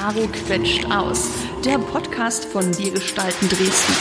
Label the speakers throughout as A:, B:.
A: Caro quetscht aus, der Podcast von Wir gestalten Dresden.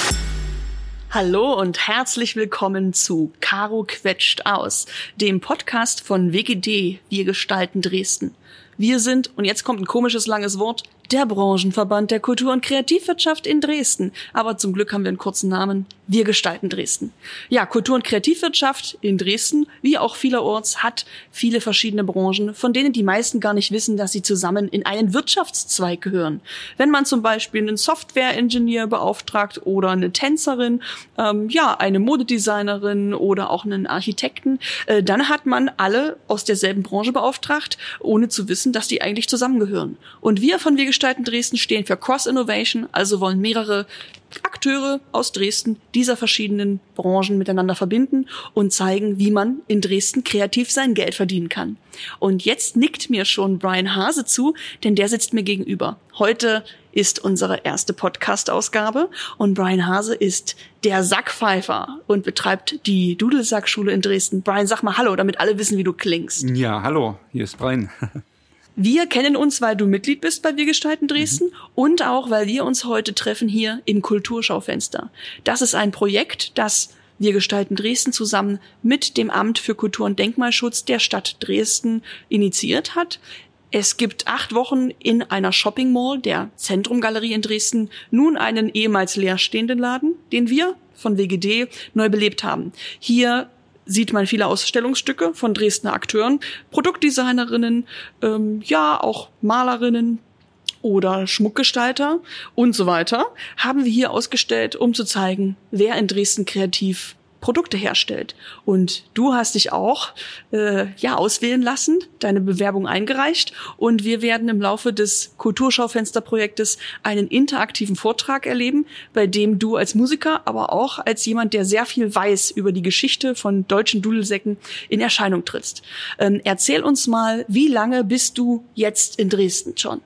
A: Hallo und herzlich willkommen zu Caro quetscht aus, dem Podcast von WGD Wir gestalten Dresden. Wir sind, und jetzt kommt ein komisches langes Wort, der Branchenverband der Kultur- und Kreativwirtschaft in Dresden. Aber zum Glück haben wir einen kurzen Namen. Wir gestalten Dresden. Ja, Kultur- und Kreativwirtschaft in Dresden, wie auch vielerorts, hat viele verschiedene Branchen, von denen die meisten gar nicht wissen, dass sie zusammen in einen Wirtschaftszweig gehören. Wenn man zum Beispiel einen Software-Engineer beauftragt oder eine Tänzerin, ähm, ja, eine Modedesignerin oder auch einen Architekten, äh, dann hat man alle aus derselben Branche beauftragt, ohne zu wissen, dass die eigentlich zusammengehören. Und wir von Wir gestalten Dresden stehen für Cross Innovation, also wollen mehrere Akteure aus Dresden dieser verschiedenen Branchen miteinander verbinden und zeigen, wie man in Dresden kreativ sein Geld verdienen kann. Und jetzt nickt mir schon Brian Hase zu, denn der sitzt mir gegenüber. Heute ist unsere erste Podcast-Ausgabe und Brian Hase ist der Sackpfeifer und betreibt die Dudelsackschule in Dresden. Brian, sag mal Hallo, damit alle wissen, wie du klingst.
B: Ja, hallo, hier ist Brian.
A: Wir kennen uns, weil du Mitglied bist bei Wir gestalten Dresden mhm. und auch, weil wir uns heute treffen hier im Kulturschaufenster. Das ist ein Projekt, das wir gestalten Dresden zusammen mit dem Amt für Kultur- und Denkmalschutz der Stadt Dresden initiiert hat. Es gibt acht Wochen in einer Shopping Mall, der Zentrumgalerie in Dresden, nun einen ehemals leerstehenden Laden, den wir von WGD neu belebt haben. Hier sieht man viele Ausstellungsstücke von Dresdner Akteuren, Produktdesignerinnen, ähm, ja, auch Malerinnen, oder Schmuckgestalter und so weiter, haben wir hier ausgestellt, um zu zeigen, wer in Dresden kreativ Produkte herstellt. Und du hast dich auch äh, ja auswählen lassen, deine Bewerbung eingereicht und wir werden im Laufe des Kulturschaufensterprojektes einen interaktiven Vortrag erleben, bei dem du als Musiker, aber auch als jemand, der sehr viel weiß über die Geschichte von deutschen Dudelsäcken, in Erscheinung trittst. Ähm, erzähl uns mal, wie lange bist du jetzt in Dresden schon?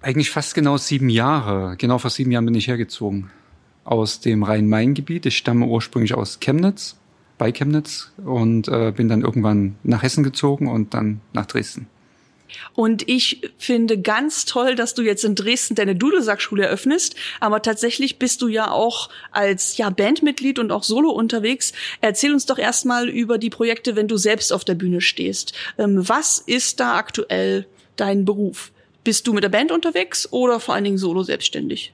B: Eigentlich fast genau sieben Jahre. Genau vor sieben Jahren bin ich hergezogen aus dem Rhein-Main-Gebiet. Ich stamme ursprünglich aus Chemnitz, bei Chemnitz und äh, bin dann irgendwann nach Hessen gezogen und dann nach Dresden.
A: Und ich finde ganz toll, dass du jetzt in Dresden deine Dudelsackschule eröffnest. Aber tatsächlich bist du ja auch als ja, Bandmitglied und auch Solo unterwegs. Erzähl uns doch erstmal über die Projekte, wenn du selbst auf der Bühne stehst. Ähm, was ist da aktuell dein Beruf? Bist du mit der Band unterwegs oder vor allen Dingen solo selbstständig?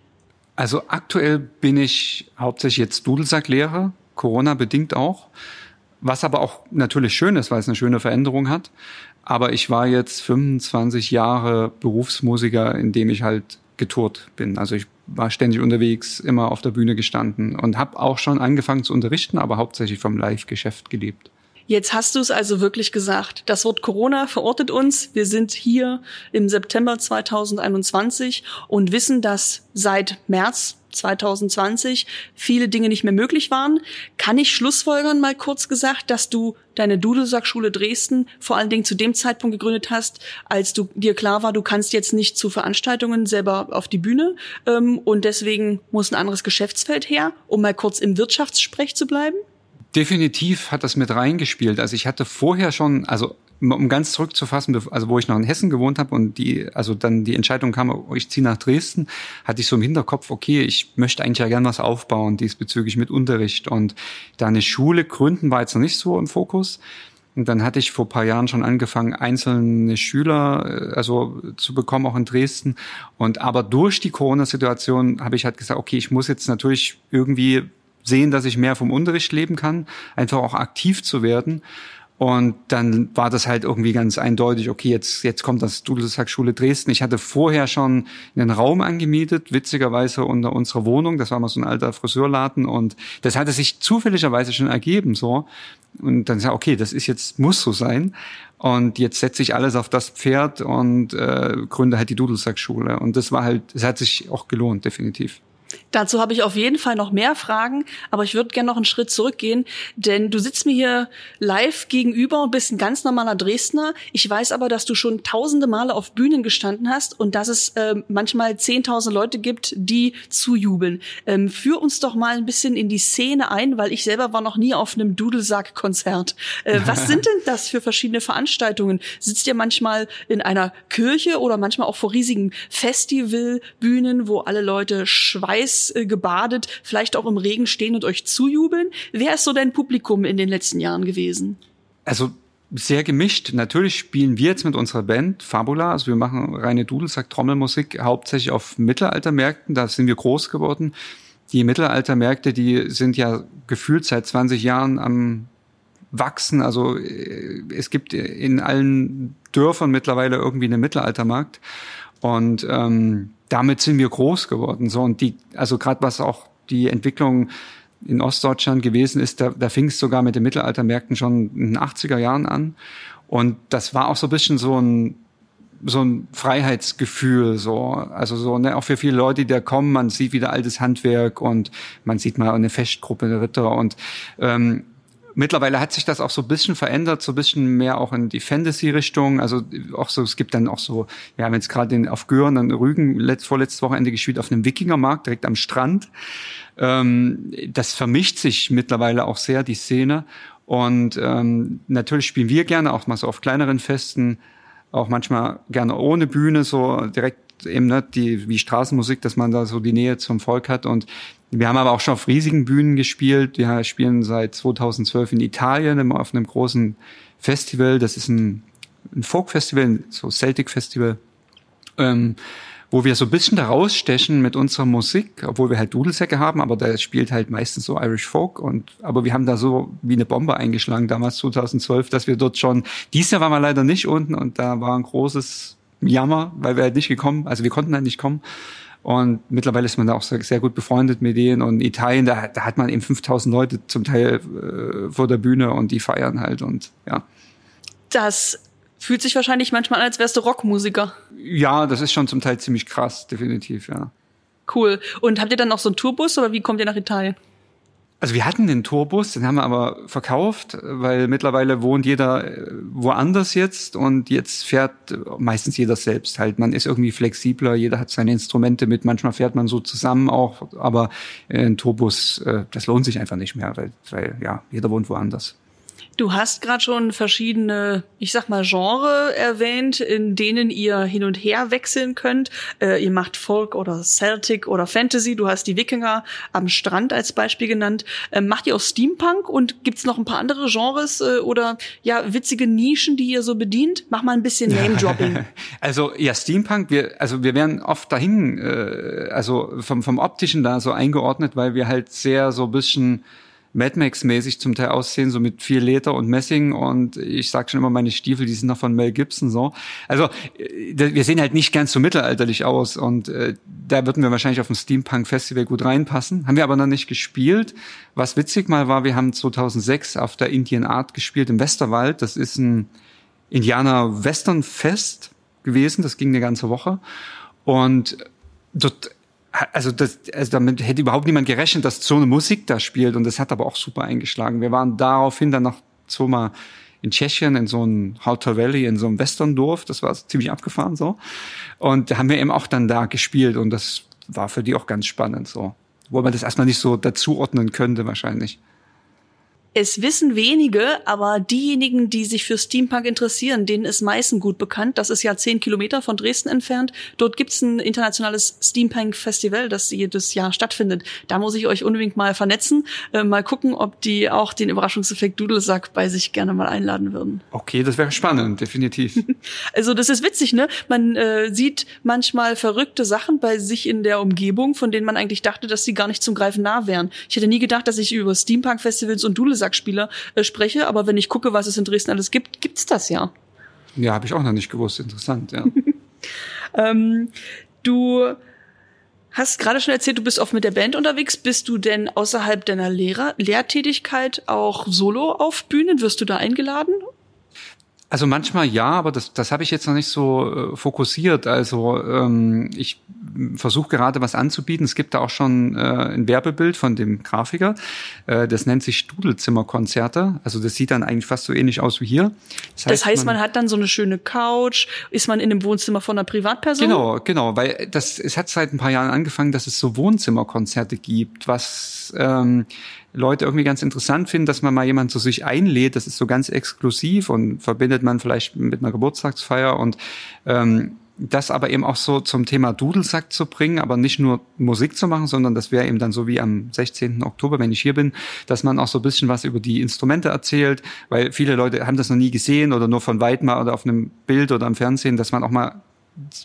B: Also aktuell bin ich hauptsächlich jetzt Dudelsacklehrer, Corona bedingt auch, was aber auch natürlich schön ist, weil es eine schöne Veränderung hat. Aber ich war jetzt 25 Jahre Berufsmusiker, in dem ich halt getourt bin. Also ich war ständig unterwegs, immer auf der Bühne gestanden und habe auch schon angefangen zu unterrichten, aber hauptsächlich vom Live-Geschäft gelebt.
A: Jetzt hast du es also wirklich gesagt. Das Wort Corona verortet uns. Wir sind hier im September 2021 und wissen, dass seit März 2020 viele Dinge nicht mehr möglich waren. Kann ich schlussfolgern, mal kurz gesagt, dass du deine Dudelsackschule Dresden vor allen Dingen zu dem Zeitpunkt gegründet hast, als du dir klar war, du kannst jetzt nicht zu Veranstaltungen selber auf die Bühne ähm, und deswegen muss ein anderes Geschäftsfeld her, um mal kurz im Wirtschaftssprech zu bleiben?
B: Definitiv hat das mit reingespielt. Also ich hatte vorher schon, also um ganz zurückzufassen, also wo ich noch in Hessen gewohnt habe und die, also dann die Entscheidung kam, oh, ich ziehe nach Dresden, hatte ich so im Hinterkopf, okay, ich möchte eigentlich ja gern was aufbauen diesbezüglich mit Unterricht und da eine Schule gründen war jetzt noch nicht so im Fokus. Und dann hatte ich vor paar Jahren schon angefangen, einzelne Schüler äh, also zu bekommen, auch in Dresden. Und aber durch die Corona-Situation habe ich halt gesagt, okay, ich muss jetzt natürlich irgendwie sehen, dass ich mehr vom Unterricht leben kann, einfach auch aktiv zu werden. Und dann war das halt irgendwie ganz eindeutig, okay, jetzt, jetzt kommt das Dudelsackschule Dresden. Ich hatte vorher schon einen Raum angemietet, witzigerweise unter unserer Wohnung. Das war mal so ein alter Friseurladen und das hatte sich zufälligerweise schon ergeben, so. Und dann sag okay, das ist jetzt, muss so sein. Und jetzt setze ich alles auf das Pferd und äh, gründe halt die Dudelsackschule. Und das war halt, es hat sich auch gelohnt, definitiv.
A: Dazu habe ich auf jeden Fall noch mehr Fragen, aber ich würde gerne noch einen Schritt zurückgehen, denn du sitzt mir hier live gegenüber und bist ein ganz normaler Dresdner. Ich weiß aber, dass du schon tausende Male auf Bühnen gestanden hast und dass es äh, manchmal zehntausend Leute gibt, die zujubeln. Ähm, führ uns doch mal ein bisschen in die Szene ein, weil ich selber war noch nie auf einem Dudelsack-Konzert. Äh, was sind denn das für verschiedene Veranstaltungen? Sitzt ihr manchmal in einer Kirche oder manchmal auch vor riesigen Festivalbühnen, wo alle Leute schweißen? äh, gebadet, vielleicht auch im Regen stehen und euch zujubeln? Wer ist so dein Publikum in den letzten Jahren gewesen?
B: Also sehr gemischt. Natürlich spielen wir jetzt mit unserer Band Fabula, also wir machen reine Dudelsack-Trommelmusik hauptsächlich auf Mittelaltermärkten, da sind wir groß geworden. Die Mittelaltermärkte, die sind ja gefühlt seit 20 Jahren am wachsen. Also äh, es gibt in allen Dörfern mittlerweile irgendwie einen Mittelaltermarkt. Und ähm, damit sind wir groß geworden. So und die, also gerade was auch die Entwicklung in Ostdeutschland gewesen ist, da, da fing es sogar mit den Mittelaltermärkten schon in den 80er Jahren an. Und das war auch so ein bisschen so ein so ein Freiheitsgefühl, so also so ne, auch für viele Leute, die da kommen, man sieht wieder altes Handwerk und man sieht mal eine Festgruppe der Ritter und ähm, Mittlerweile hat sich das auch so ein bisschen verändert, so ein bisschen mehr auch in die Fantasy-Richtung. Also auch so, es gibt dann auch so, wir haben jetzt gerade auf Göhren, dann Rügen letzt, vorletztes Wochenende gespielt auf einem Wikingermarkt direkt am Strand. Ähm, das vermischt sich mittlerweile auch sehr, die Szene. Und ähm, natürlich spielen wir gerne auch mal so auf kleineren Festen, auch manchmal gerne ohne Bühne, so direkt eben ne, die wie Straßenmusik, dass man da so die Nähe zum Volk hat. Und wir haben aber auch schon auf riesigen Bühnen gespielt. Wir spielen seit 2012 in Italien auf einem großen Festival. Das ist ein, ein Folk-Festival, so Celtic-Festival, ähm, wo wir so ein bisschen da rausstechen mit unserer Musik, obwohl wir halt Dudelsäcke haben, aber da spielt halt meistens so Irish Folk und, aber wir haben da so wie eine Bombe eingeschlagen damals 2012, dass wir dort schon, dies Jahr waren wir leider nicht unten und da war ein großes Jammer, weil wir halt nicht gekommen, also wir konnten halt nicht kommen. Und mittlerweile ist man da auch sehr, gut befreundet mit denen. Und Italien, da, da hat man eben 5000 Leute zum Teil äh, vor der Bühne und die feiern halt und ja.
A: Das fühlt sich wahrscheinlich manchmal an, als wärst du Rockmusiker.
B: Ja, das ist schon zum Teil ziemlich krass, definitiv, ja.
A: Cool. Und habt ihr dann noch so einen Tourbus oder wie kommt ihr nach Italien?
B: Also wir hatten den Tourbus, den haben wir aber verkauft, weil mittlerweile wohnt jeder äh, woanders jetzt und jetzt fährt meistens jeder selbst halt. Man ist irgendwie flexibler, jeder hat seine Instrumente mit, manchmal fährt man so zusammen auch, aber ein Tourbus, äh, das lohnt sich einfach nicht mehr, weil, weil ja, jeder wohnt woanders.
A: Du hast gerade schon verschiedene, ich sag mal, Genre erwähnt, in denen ihr hin und her wechseln könnt. Äh, ihr macht Folk oder Celtic oder Fantasy. Du hast die Wikinger am Strand als Beispiel genannt. Ähm, macht ihr auch Steampunk und gibt's noch ein paar andere Genres äh, oder ja witzige Nischen, die ihr so bedient? Mach mal ein bisschen Name-Dropping.
B: also ja, Steampunk. Wir also wir werden oft dahin, äh, also vom vom optischen da so eingeordnet, weil wir halt sehr so ein bisschen Mad Max-mäßig zum Teil aussehen, so mit viel Leder und Messing und ich sag schon immer, meine Stiefel, die sind noch von Mel Gibson so. Also äh, wir sehen halt nicht ganz so mittelalterlich aus und äh, da würden wir wahrscheinlich auf dem Steampunk-Festival gut reinpassen. Haben wir aber noch nicht gespielt. Was witzig mal war, wir haben 2006 auf der Indian Art gespielt im Westerwald. Das ist ein Indianer-Western-Fest gewesen, das ging eine ganze Woche und dort also, das, also damit hätte überhaupt niemand gerechnet, dass so eine Musik da spielt und das hat aber auch super eingeschlagen. Wir waren daraufhin dann noch zweimal in Tschechien in so einem Halter Valley, in so einem Westerndorf, das war ziemlich abgefahren so. Und da haben wir eben auch dann da gespielt und das war für die auch ganz spannend so. Wo man das erstmal nicht so dazuordnen könnte wahrscheinlich.
A: Es wissen wenige, aber diejenigen, die sich für Steampunk interessieren, denen ist Meißen gut bekannt. Das ist ja zehn Kilometer von Dresden entfernt. Dort gibt's ein internationales Steampunk-Festival, das jedes Jahr stattfindet. Da muss ich euch unbedingt mal vernetzen, äh, mal gucken, ob die auch den Überraschungseffekt Dudelsack bei sich gerne mal einladen würden.
B: Okay, das wäre spannend, definitiv.
A: also das ist witzig, ne? Man äh, sieht manchmal verrückte Sachen bei sich in der Umgebung, von denen man eigentlich dachte, dass sie gar nicht zum Greifen nah wären. Ich hätte nie gedacht, dass ich über Steampunk-Festivals und Dudelsack Dudelsackspieler äh, spreche, aber wenn ich gucke, was es in Dresden alles gibt, gibt's das ja.
B: Ja, habe ich auch noch nicht gewusst. Interessant, ja.
A: ähm, du hast gerade schon erzählt, du bist oft mit der Band unterwegs. Bist du denn außerhalb deiner Lehrer Lehrtätigkeit auch solo auf Bühnen? Wirst du da eingeladen?
B: Also manchmal ja, aber das, das habe ich jetzt noch nicht so äh, fokussiert. Also ähm, ich versuche gerade was anzubieten. Es gibt da auch schon äh, ein Werbebild von dem Grafiker. Äh, das nennt sich Studelzimmerkonzerte. Also das sieht dann eigentlich fast so ähnlich aus wie hier.
A: Das heißt, das heißt man, man, hat dann so eine schöne Couch. Ist man in einem Wohnzimmer von einer Privatperson?
B: Genau, genau, weil das es hat seit ein paar Jahren angefangen, dass es so Wohnzimmerkonzerte gibt, was ähm, Leute irgendwie ganz interessant finden, dass man mal jemand zu sich einlädt. Das ist so ganz exklusiv und verbindet man vielleicht mit einer Geburtstagsfeier und ähm, das aber eben auch so zum Thema Dudelsack zu bringen, aber nicht nur Musik zu machen, sondern das wäre eben dann so wie am 16. Oktober, wenn ich hier bin, dass man auch so ein bisschen was über die Instrumente erzählt, weil viele Leute haben das noch nie gesehen oder nur von weit mal oder auf einem Bild oder am Fernsehen, dass man auch mal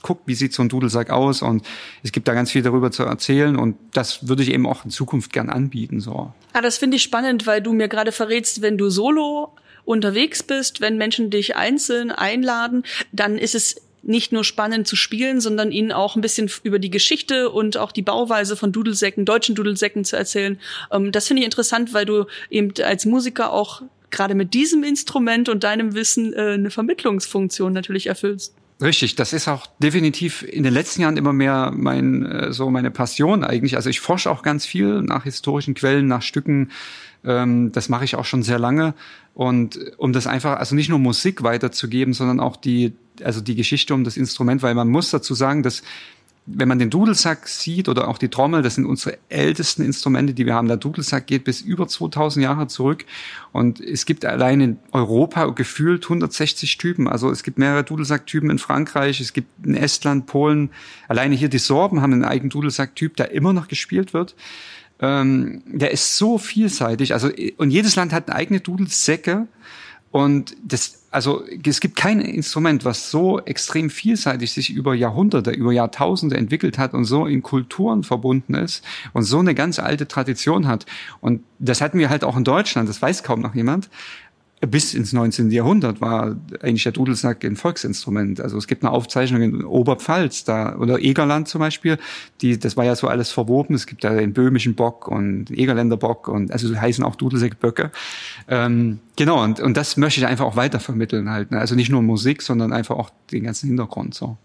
B: guckt, wie sieht so ein Dudelsack aus und es gibt da ganz viel darüber zu erzählen und das würde ich eben auch in Zukunft gern anbieten. So.
A: Ah, das finde ich spannend, weil du mir gerade verrätst, wenn du solo unterwegs bist, wenn Menschen dich einzeln einladen, dann ist es nicht nur spannend zu spielen, sondern ihnen auch ein bisschen über die Geschichte und auch die Bauweise von Dudelsäcken, deutschen Dudelsäcken zu erzählen. Ähm, das finde ich interessant, weil du eben als Musiker auch gerade mit diesem Instrument und deinem Wissen äh, eine Vermittlungsfunktion natürlich erfüllst.
B: Richtig, das ist auch definitiv in den letzten Jahren immer mehr mein äh, so meine Passion eigentlich. Also ich forsche auch ganz viel nach historischen Quellen, nach Stücken. Ähm, das mache ich auch schon sehr lange und um das einfach also nicht nur Musik weiterzugeben, sondern auch die also die Geschichte um das Instrument, weil man muss dazu sagen, dass wenn man den Dudelsack sieht oder auch die Trommel, das sind unsere ältesten Instrumente, die wir haben. Der Dudelsack geht bis über 2000 Jahre zurück und es gibt allein in Europa gefühlt 160 Typen. Also es gibt mehrere Dudelsacktypen in Frankreich, es gibt in Estland, Polen. Alleine hier die Sorben haben einen eigenen Dudelsacktyp, der immer noch gespielt wird. Ähm, der ist so vielseitig. Also und jedes Land hat eigene Dudelsäcke und das, also es gibt kein Instrument, was so extrem vielseitig sich über Jahrhunderte, über Jahrtausende entwickelt hat und so in Kulturen verbunden ist und so eine ganz alte Tradition hat. Und das hatten wir halt auch in Deutschland, das weiß kaum noch jemand bis ins 19. Jahrhundert war eigentlich der Dudelsack ein Volksinstrument. Also es gibt eine Aufzeichnung in Oberpfalz da oder Egerland zum Beispiel, die das war ja so alles verwoben. Es gibt da den böhmischen Bock und Egerländer Bock und also heißen auch Dudelsackböcke. Ähm, genau und und das möchte ich einfach auch weitervermitteln halt. Ne? Also nicht nur Musik, sondern einfach auch den ganzen Hintergrund so.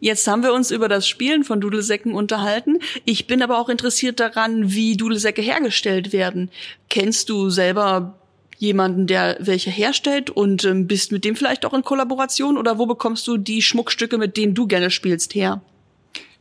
A: Jetzt haben wir uns über das Spielen von Dudelsäcken unterhalten. Ich bin aber auch interessiert daran, wie Dudelsäcke hergestellt werden. Kennst du selber jemanden, der welche herstellt und ähm, bist mit dem vielleicht auch in Kollaboration oder wo bekommst du die Schmuckstücke, mit denen du gerne spielst, her?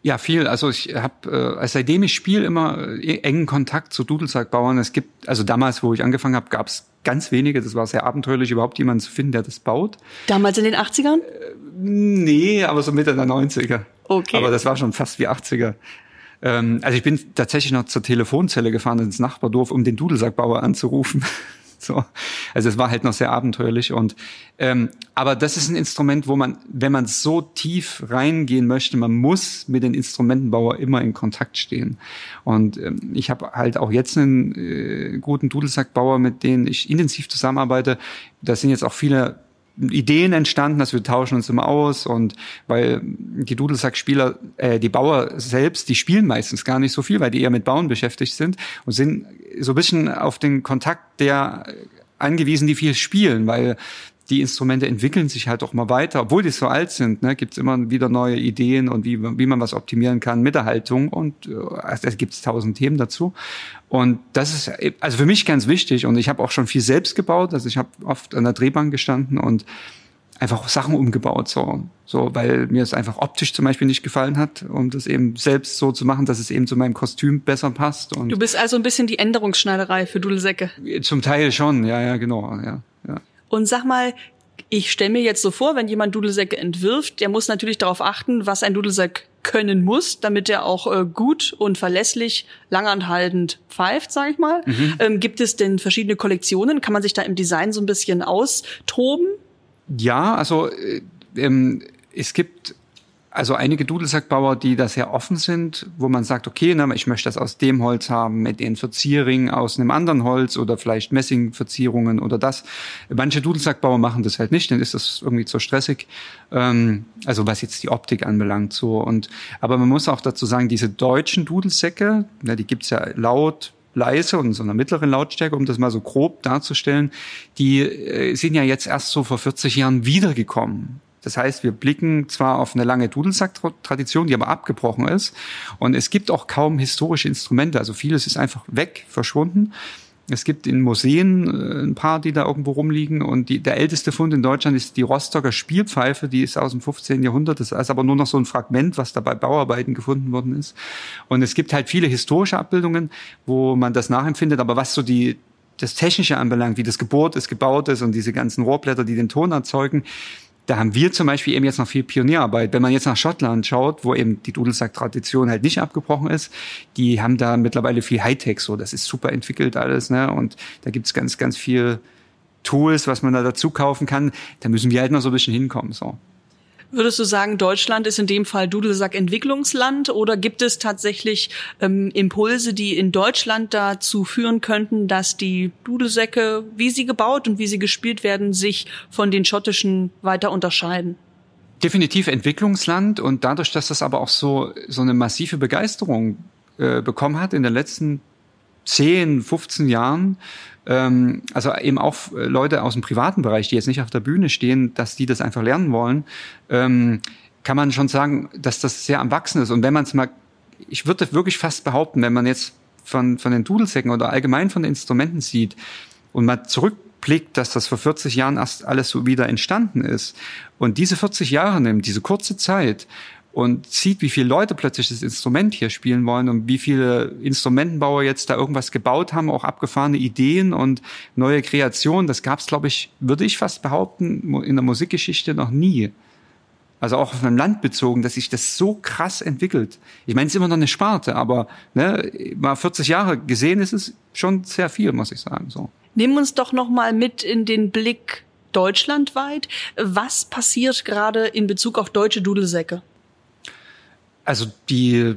B: Ja, viel. Also ich habe, äh, seitdem ich spiele, immer äh, engen Kontakt zu Dudelsackbauern. Es gibt, also damals, wo ich angefangen habe, gab es ganz wenige. Das war sehr abenteuerlich, überhaupt jemanden zu finden, der das baut.
A: Damals in den 80ern? Äh,
B: nee, aber so Mitte der 90er.
A: Okay.
B: Aber das war schon fast wie 80er. Ähm, also ich bin tatsächlich noch zur Telefonzelle gefahren ins Nachbardorf, um den Dudelsackbauer anzurufen. So. Also es war halt noch sehr abenteuerlich und ähm, aber das ist ein Instrument, wo man, wenn man so tief reingehen möchte, man muss mit den Instrumentenbauer immer in Kontakt stehen. Und ähm, ich habe halt auch jetzt einen äh, guten Dudelsackbauer, mit denen ich intensiv zusammenarbeite. Da sind jetzt auch viele Ideen entstanden, dass wir tauschen uns immer aus und weil die Dudelsackspieler, äh, die Bauer selbst, die spielen meistens gar nicht so viel, weil die eher mit Bauen beschäftigt sind und sind so ein bisschen auf den Kontakt der angewiesen, die viel spielen, weil die Instrumente entwickeln sich halt auch mal weiter, obwohl die so alt sind, ne, gibt es immer wieder neue Ideen und wie, wie man was optimieren kann mit der Haltung und äh, also, da gibt es tausend Themen dazu. Und das ist also für mich ganz wichtig und ich habe auch schon viel selbst gebaut, also ich habe oft an der Drehbank gestanden und einfach Sachen umgebaut, so, so, weil mir es einfach optisch zum Beispiel nicht gefallen hat, um das eben selbst so zu machen, dass es eben zu meinem Kostüm besser passt. Und
A: du bist also ein bisschen die Änderungsschneiderei für Dudelsäcke.
B: Zum Teil schon, ja, ja, genau, ja, ja.
A: Und sag mal, ich stelle mir jetzt so vor, wenn jemand Dudelsäcke entwirft, der muss natürlich darauf achten, was ein Dudelsack können muss, damit er auch äh, gut und verlässlich, langanhaltend pfeift, sage ich mal. Mhm. Ähm, gibt es denn verschiedene Kollektionen? Kann man sich da im Design so ein bisschen austoben?
B: Ja, also äh, ähm, es gibt also einige Dudelsackbauer, die da sehr offen sind, wo man sagt, okay, na, ich möchte das aus dem Holz haben, mit den Verzierringen aus einem anderen Holz oder vielleicht Messingverzierungen oder das. Manche Dudelsackbauer machen das halt nicht, dann ist das irgendwie zu stressig. Ähm, also was jetzt die Optik anbelangt, so und aber man muss auch dazu sagen, diese deutschen Dudelsäcke, ja, die gibt's ja laut leise und so einer mittleren Lautstärke, um das mal so grob darzustellen, die äh, sind ja jetzt erst so vor 40 Jahren wiedergekommen. Das heißt, wir blicken zwar auf eine lange Dudelsack-Tradition, die aber abgebrochen ist. Und es gibt auch kaum historische Instrumente. Also vieles ist einfach weg, verschwunden. Es gibt in Museen äh, ein paar, die da irgendwo rumliegen. Und die, der älteste Fund in Deutschland ist die Rostocker Spielpfeife. Die ist aus dem 15. Jahrhundert. Das ist aber nur noch so ein Fragment, was da bei Bauarbeiten gefunden worden ist. Und es gibt halt viele historische Abbildungen, wo man das nachempfindet. Aber was so die, das Technische anbelangt, wie das Geburt ist, gebaut ist und diese ganzen Rohrblätter, die den Ton erzeugen, da haben wir zum Beispiel eben jetzt noch viel Pionierarbeit. Wenn man jetzt nach Schottland schaut, wo eben die Dudelsack-Tradition halt nicht abgebrochen ist, die haben da mittlerweile viel Hightech so. Das ist super entwickelt alles, ne? Und da gibt's ganz, ganz viel Tools, was man da dazu kaufen kann. Da müssen wir halt noch so ein bisschen hinkommen, so.
A: Würdest du sagen, Deutschland ist in dem Fall Dudelsack-Entwicklungsland oder gibt es tatsächlich ähm, Impulse, die in Deutschland dazu führen könnten, dass die Dudelsäcke, wie sie gebaut und wie sie gespielt werden, sich von den schottischen weiter unterscheiden?
B: Definitiv Entwicklungsland und dadurch, dass das aber auch so, so eine massive Begeisterung äh, bekommen hat in den letzten 10, 15 Jahren, ähm, also eben auch äh, Leute aus dem privaten Bereich, die jetzt nicht auf der Bühne stehen, dass die das einfach lernen wollen, ähm, kann man schon sagen, dass das sehr am Wachsen ist. Und wenn man es mal, ich würde wirklich fast behaupten, wenn man jetzt von, von den Dudelsäcken oder allgemein von den Instrumenten sieht und mal zurückblickt, dass das vor 40 Jahren erst alles so wieder entstanden ist und diese 40 Jahre nimmt, diese kurze Zeit und sieht, wie viele Leute plötzlich das Instrument hier spielen wollen und wie viele Instrumentenbauer jetzt da irgendwas gebaut haben, auch abgefahrene Ideen und neue Kreationen. Das gab es, glaube ich, würde ich fast behaupten, in der Musikgeschichte noch nie. Also auch auf einem Land bezogen, dass sich das so krass entwickelt. Ich meine, es ist immer noch eine Sparte, aber ne, mal 40 Jahre gesehen ist es schon sehr viel, muss ich sagen. So.
A: Nimm uns doch noch mal mit in den Blick deutschlandweit. Was passiert gerade in Bezug auf deutsche Dudelsäcke?
B: Also die,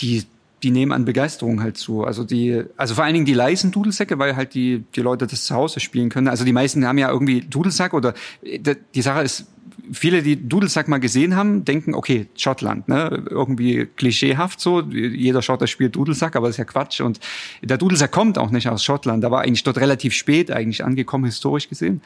B: die, die nehmen an Begeisterung halt zu. Also die, also vor allen Dingen die leisen Dudelsäcke, weil halt die, die Leute das zu Hause spielen können. Also die meisten haben ja irgendwie Dudelsack oder die Sache ist, viele, die Dudelsack mal gesehen haben, denken, okay, Schottland, ne? Irgendwie klischeehaft so. Jeder Schotter spielt Dudelsack, aber das ist ja Quatsch. Und der Dudelsack kommt auch nicht aus Schottland. Da war eigentlich dort relativ spät eigentlich angekommen, historisch gesehen.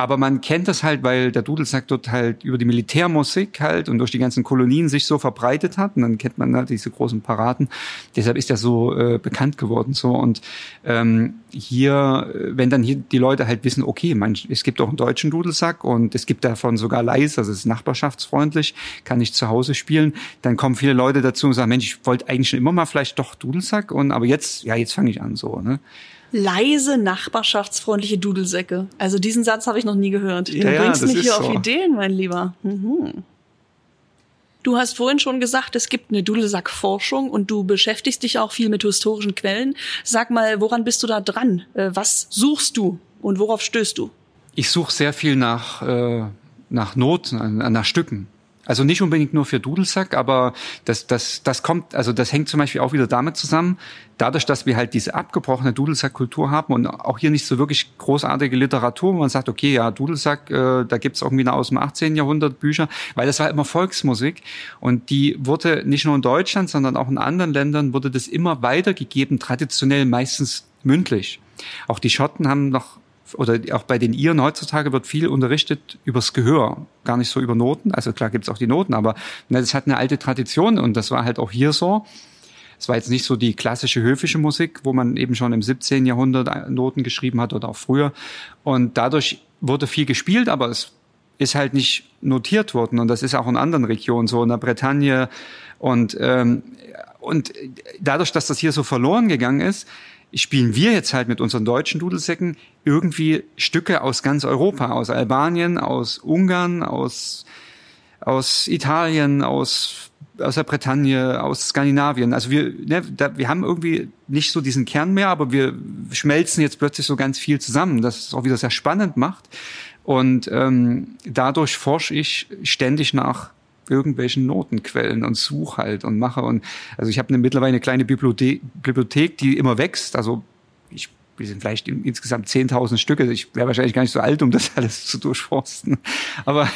B: Aber man kennt das halt, weil der Dudelsack dort halt über die Militärmusik halt und durch die ganzen Kolonien sich so verbreitet hat. Und dann kennt man halt diese großen Paraden. Deshalb ist er so äh, bekannt geworden. So und ähm, hier, wenn dann hier die Leute halt wissen, okay, man, es gibt auch einen deutschen Dudelsack und es gibt davon sogar leise, also es ist nachbarschaftsfreundlich, kann ich zu Hause spielen, dann kommen viele Leute dazu und sagen, Mensch, ich wollte eigentlich schon immer mal vielleicht doch Dudelsack und aber jetzt, ja, jetzt fange ich an so. Ne?
A: Leise, nachbarschaftsfreundliche Dudelsäcke. Also diesen Satz habe ich noch nie gehört. Du ja, bringst mich hier so. auf Ideen, mein Lieber. Mhm. Du hast vorhin schon gesagt, es gibt eine Dudelsackforschung und du beschäftigst dich auch viel mit historischen Quellen. Sag mal, woran bist du da dran? Äh, was suchst du und worauf stößt du?
B: Ich suche sehr viel nach, äh, nach Noten, nach Stücken. Also nicht unbedingt nur für Dudelsack, aber das, das, das kommt, also das hängt zum Beispiel auch wieder damit zusammen, dadurch, dass wir halt diese abgebrochene Dudelsack-Kultur haben und auch hier nicht so wirklich großartige Literatur, wo man sagt, okay, ja, Dudelsack, äh, da gibt's irgendwie eine aus dem 18. Jahrhundert Bücher, weil das war immer Volksmusik und die wurde nicht nur in Deutschland, sondern auch in anderen Ländern wurde das immer weitergegeben, traditionell meistens mündlich. Auch die Schotten haben noch oder auch bei den Iren heutzutage wird viel unterrichtet übers Gehör, gar nicht so über Noten. Also klar gibt's auch die Noten, aber ne, das hat eine alte Tradition und das war halt auch hier so. Es war jetzt nicht so die klassische höfische Musik, wo man eben schon im 17. Jahrhundert Noten geschrieben hat oder auch früher. Und dadurch wurde viel gespielt, aber es ist halt nicht notiert worden. Und das ist auch in anderen Regionen so, in der Bretagne. Und, ähm, und dadurch, dass das hier so verloren gegangen ist, spielen wir jetzt halt mit unseren deutschen Dudelsäcken irgendwie Stücke aus ganz Europa, aus Albanien, aus Ungarn, aus, aus Italien, aus, aus der Bretagne, aus Skandinavien. Also wir, ne, da, wir haben irgendwie nicht so diesen Kern mehr, aber wir schmelzen jetzt plötzlich so ganz viel zusammen, das es auch wieder sehr spannend macht. Und ähm, dadurch forsche ich ständig nach irgendwelchen Notenquellen und suche halt und mache und also ich habe eine, mittlerweile eine kleine Bibliothek, Bibliothek, die immer wächst. Also ich wir sind vielleicht insgesamt 10.000 Stücke. Ich wäre wahrscheinlich gar nicht so alt, um das alles zu durchforsten. Aber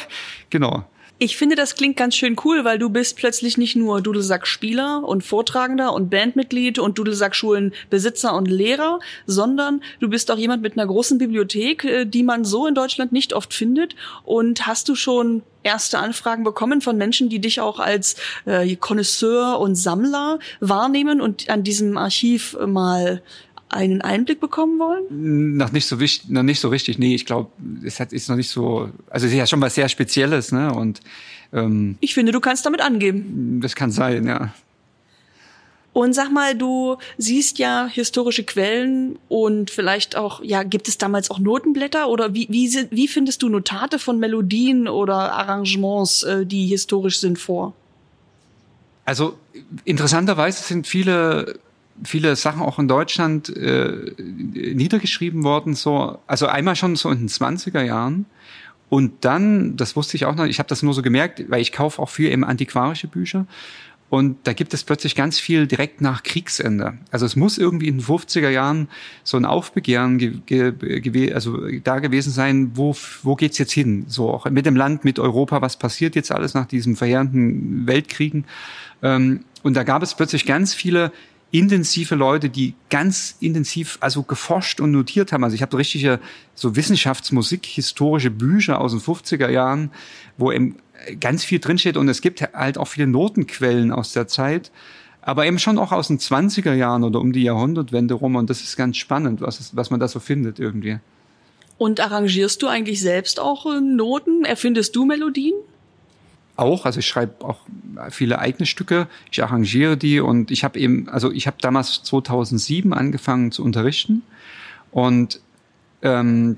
B: genau.
A: Ich finde, das klingt ganz schön cool, weil du bist plötzlich nicht nur Dudelsack-Spieler und Vortragender und Bandmitglied und Dudelsack-Schulen-Besitzer und Lehrer, sondern du bist auch jemand mit einer großen Bibliothek, äh, die man so in Deutschland nicht oft findet. Und hast du schon erste Anfragen bekommen von Menschen, die dich auch als äh, und Sammler wahrnehmen und an diesem Archiv mal einen Einblick bekommen wollen?
B: Noch nicht so wichtig, noch nicht so richtig. Nee, ich glaube, es hat ist noch nicht so. Also es ist ja schon was sehr Spezielles, ne? Und
A: ähm, ich finde, du kannst damit angeben.
B: Das kann sein, ja.
A: Und sag mal, du siehst ja historische Quellen und vielleicht auch, ja, gibt es damals auch Notenblätter oder wie, wie, wie findest du Notate von Melodien oder Arrangements, äh, die historisch sind, vor?
B: Also interessanterweise sind viele viele Sachen auch in Deutschland äh, niedergeschrieben worden, so, also einmal schon so in den 20er Jahren. Und dann, das wusste ich auch noch, ich habe das nur so gemerkt, weil ich kaufe auch viel eben antiquarische Bücher. Und da gibt es plötzlich ganz viel direkt nach Kriegsende. Also es muss irgendwie in den 50er Jahren so ein Aufbegehren ge ge also da gewesen sein, wo, wo geht's jetzt hin? So auch mit dem Land, mit Europa, was passiert jetzt alles nach diesem verheerenden Weltkriegen? Ähm, und da gab es plötzlich ganz viele intensive Leute, die ganz intensiv also geforscht und notiert haben. Also ich habe richtige so Wissenschaftsmusik, historische Bücher aus den 50er Jahren, wo eben ganz viel drinsteht und es gibt halt auch viele Notenquellen aus der Zeit, aber eben schon auch aus den 20er Jahren oder um die Jahrhundertwende rum und das ist ganz spannend, was, es, was man da so findet irgendwie.
A: Und arrangierst du eigentlich selbst auch äh, Noten? Erfindest du Melodien?
B: Auch, also ich schreibe auch viele eigene Stücke, ich arrangiere die und ich habe eben, also ich habe damals 2007 angefangen zu unterrichten und ähm,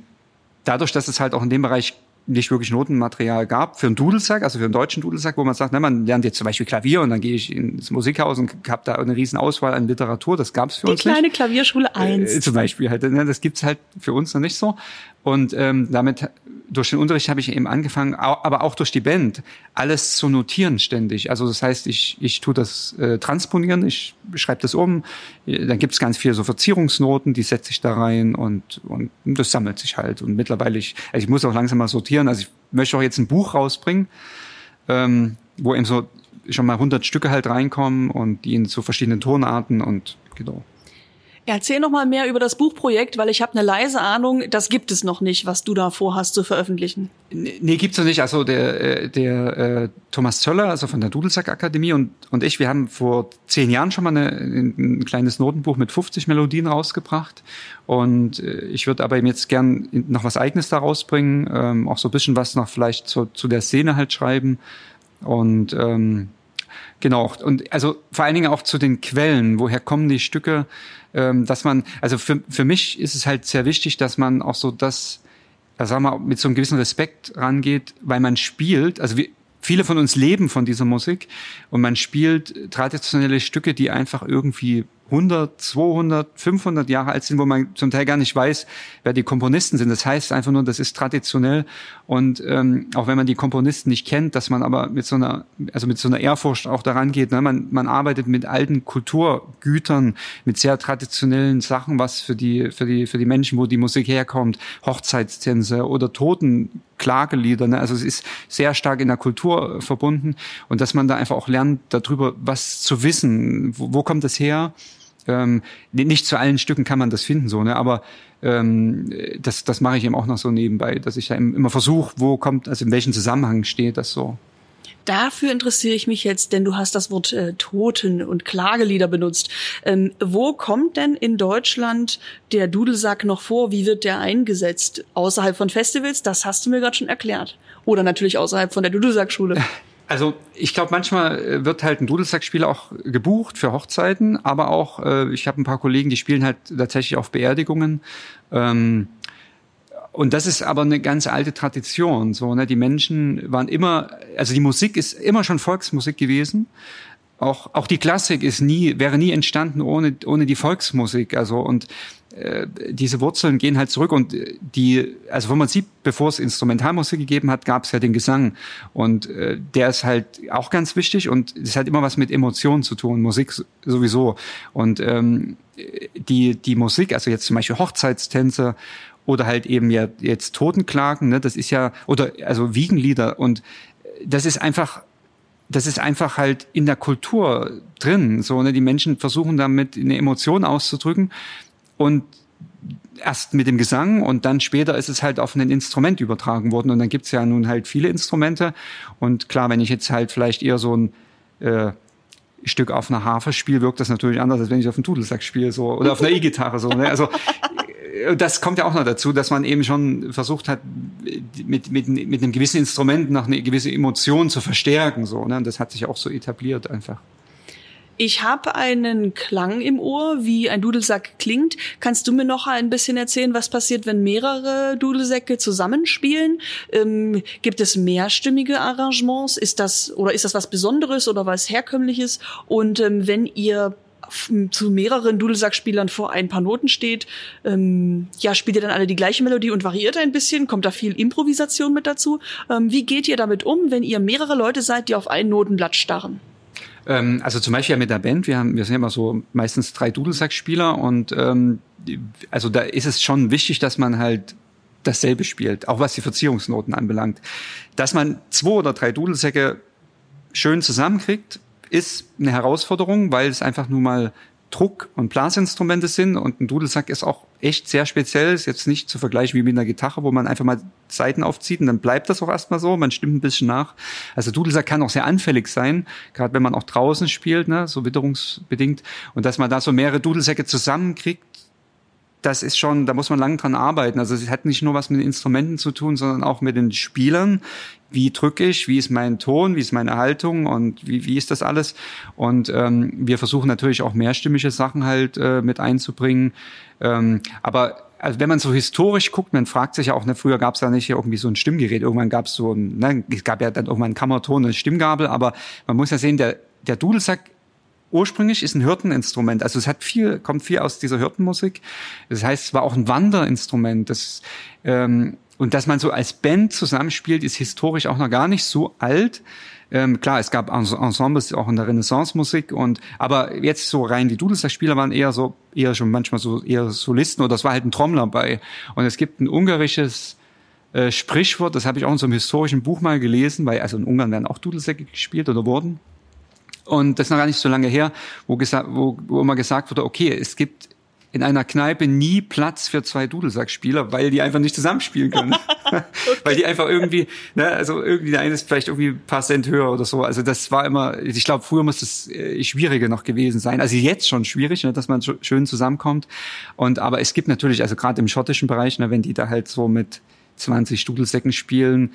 B: dadurch, dass es halt auch in dem Bereich nicht wirklich Notenmaterial gab für einen Dudelsack, also für einen deutschen Dudelsack, wo man sagt, ne, man lernt jetzt zum Beispiel Klavier und dann gehe ich ins Musikhaus und habe da eine riesen Auswahl an Literatur. Das gab es für
A: Die
B: uns
A: nicht. Die
B: kleine
A: Klavierschule 1.
B: Äh, zum Beispiel halt. Ne, das gibt's halt für uns noch nicht so. Und ähm, damit durch den Unterricht habe ich eben angefangen, aber auch durch die Band, alles zu notieren ständig. Also das heißt, ich, ich tue das äh, transponieren, ich schreibe das um, dann gibt es ganz viele so Verzierungsnoten, die setze ich da rein und, und das sammelt sich halt. Und mittlerweile, ich, also ich muss auch langsam mal sortieren, also ich möchte auch jetzt ein Buch rausbringen, ähm, wo eben so schon mal 100 Stücke halt reinkommen und die in so verschiedenen Tonarten und genau.
A: Erzähl noch mal mehr über das Buchprojekt, weil ich habe eine leise Ahnung, das gibt es noch nicht, was du da vorhast zu veröffentlichen.
B: Nee, gibt's noch nicht. Also der, äh, der äh, Thomas Zöller, also von der Dudelsack Akademie und, und ich, wir haben vor zehn Jahren schon mal eine, ein kleines Notenbuch mit 50 Melodien rausgebracht. Und äh, ich würde aber eben jetzt gern noch was Eigenes da rausbringen, ähm, auch so ein bisschen was noch vielleicht zu, zu der Szene halt schreiben. Und ähm, Genau, und also vor allen Dingen auch zu den Quellen, woher kommen die Stücke, ähm, dass man, also für, für mich ist es halt sehr wichtig, dass man auch so das, sagen wir mit so einem gewissen Respekt rangeht, weil man spielt, also wir, viele von uns leben von dieser Musik und man spielt traditionelle Stücke, die einfach irgendwie 100, 200, 500 Jahre alt sind, wo man zum Teil gar nicht weiß, wer die Komponisten sind. Das heißt einfach nur, das ist traditionell und ähm, auch wenn man die Komponisten nicht kennt, dass man aber mit so einer, also mit so einer Ehrfurcht auch daran geht. Ne? Man, man arbeitet mit alten Kulturgütern, mit sehr traditionellen Sachen, was für die für die für die Menschen, wo die Musik herkommt, Hochzeitstänze oder Totenklagelieder. Ne? Also es ist sehr stark in der Kultur verbunden und dass man da einfach auch lernt, darüber was zu wissen. Wo, wo kommt das her? Ähm, nicht zu allen Stücken kann man das finden, so, ne? aber ähm, das, das mache ich eben auch noch so nebenbei, dass ich da immer versuche, wo kommt, also in welchem Zusammenhang steht das so.
A: Dafür interessiere ich mich jetzt, denn du hast das Wort äh, Toten und Klagelieder benutzt. Ähm, wo kommt denn in Deutschland der Dudelsack noch vor? Wie wird der eingesetzt? Außerhalb von Festivals? Das hast du mir gerade schon erklärt. Oder natürlich außerhalb von der Dudelsackschule.
B: Also ich glaube, manchmal äh, wird halt ein Dudelsackspiel auch gebucht für Hochzeiten, aber auch, äh, ich habe ein paar Kollegen, die spielen halt tatsächlich auf Beerdigungen. Ähm, und das ist aber eine ganz alte Tradition. So, ne? Die Menschen waren immer, also die Musik ist immer schon Volksmusik gewesen auch auch die Klassik ist nie wäre nie entstanden ohne ohne die Volksmusik. Also und äh, diese Wurzeln gehen halt zurück und die also wenn man sieht bevor es Instrumentalmusik gegeben hat gab es ja den Gesang. Und äh, der ist halt auch ganz wichtig und es hat immer was mit Emotionen zu tun Musik sowieso. Und ähm, die die Musik also jetzt zum Beispiel Hochzeitstänze oder halt eben ja jetzt Totenklagen ne das ist ja oder also Wiegenlieder und das ist einfach das ist einfach halt in der Kultur drin. So, ne? Die Menschen versuchen damit eine Emotion auszudrücken und erst mit dem Gesang und dann später ist es halt auf ein Instrument übertragen worden. Und dann gibt's ja nun halt viele Instrumente. Und klar, wenn ich jetzt halt vielleicht eher so ein äh, Stück auf einer Harfe spiele, wirkt das natürlich anders, als wenn ich auf einem Dudelsack spiele so, oder auf einer E-Gitarre. So, ne? Also das kommt ja auch noch dazu, dass man eben schon versucht hat, mit, mit, mit einem gewissen Instrument noch eine gewisse Emotion zu verstärken. So, ne? Und das hat sich auch so etabliert einfach.
A: Ich habe einen Klang im Ohr, wie ein Dudelsack klingt. Kannst du mir noch ein bisschen erzählen, was passiert, wenn mehrere Dudelsäcke zusammenspielen? Ähm, gibt es mehrstimmige Arrangements? Ist das oder ist das was Besonderes oder was herkömmliches? Und ähm, wenn ihr zu mehreren Dudelsackspielern vor ein paar Noten steht, ähm, ja, spielt ihr dann alle die gleiche Melodie und variiert ein bisschen? Kommt da viel Improvisation mit dazu? Ähm, wie geht ihr damit um, wenn ihr mehrere Leute seid, die auf ein Notenblatt starren?
B: Ähm, also zum Beispiel mit der Band, wir haben, wir sind immer so meistens drei Dudelsackspieler und ähm, also da ist es schon wichtig, dass man halt dasselbe spielt, auch was die Verzierungsnoten anbelangt. Dass man zwei oder drei Dudelsäcke schön zusammenkriegt, ist eine Herausforderung, weil es einfach nur mal Druck- und Blasinstrumente sind. Und ein Dudelsack ist auch echt sehr speziell, ist jetzt nicht zu vergleichen wie mit einer Gitarre, wo man einfach mal Seiten aufzieht und dann bleibt das auch erstmal so, man stimmt ein bisschen nach. Also Dudelsack kann auch sehr anfällig sein, gerade wenn man auch draußen spielt, ne, so witterungsbedingt. Und dass man da so mehrere Dudelsäcke zusammenkriegt, das ist schon, da muss man lang dran arbeiten. Also es hat nicht nur was mit den Instrumenten zu tun, sondern auch mit den Spielern. Wie drücke ich, wie ist mein Ton, wie ist meine Haltung und wie, wie ist das alles? Und ähm, wir versuchen natürlich auch mehrstimmige Sachen halt äh, mit einzubringen. Ähm, aber also wenn man so historisch guckt, man fragt sich ja auch, ne, früher gab es ja nicht irgendwie so ein Stimmgerät, irgendwann gab es so ein, ne, es gab ja dann irgendwann ein Kammerton, eine Stimmgabel, aber man muss ja sehen, der, der Dudelsack ursprünglich ist ein Hirteninstrument. Also es hat viel, kommt viel aus dieser Hirtenmusik. Das heißt, es war auch ein Wanderinstrument. Das, ähm, und dass man so als Band zusammenspielt, ist historisch auch noch gar nicht so alt. Ähm, klar, es gab Ensembles auch in der Renaissance-Musik und aber jetzt so rein die Dudelsack-Spieler waren eher so eher schon manchmal so eher Solisten oder es war halt ein Trommler bei. Und es gibt ein ungarisches äh, Sprichwort, das habe ich auch in so einem historischen Buch mal gelesen, weil also in Ungarn werden auch Dudelsäcke gespielt oder wurden. Und das ist noch gar nicht so lange her, wo, wo, wo immer gesagt wurde, okay, es gibt in einer Kneipe nie Platz für zwei Dudelsackspieler, weil die einfach nicht zusammenspielen können. okay. weil die einfach irgendwie, ne, also irgendwie der eine ist vielleicht irgendwie ein paar Cent höher oder so. Also das war immer, ich glaube, früher muss das äh, schwieriger noch gewesen sein. Also jetzt schon schwierig, ne, dass man schön zusammenkommt. Und aber es gibt natürlich, also gerade im schottischen Bereich, ne, wenn die da halt so mit 20 Dudelsäcken spielen,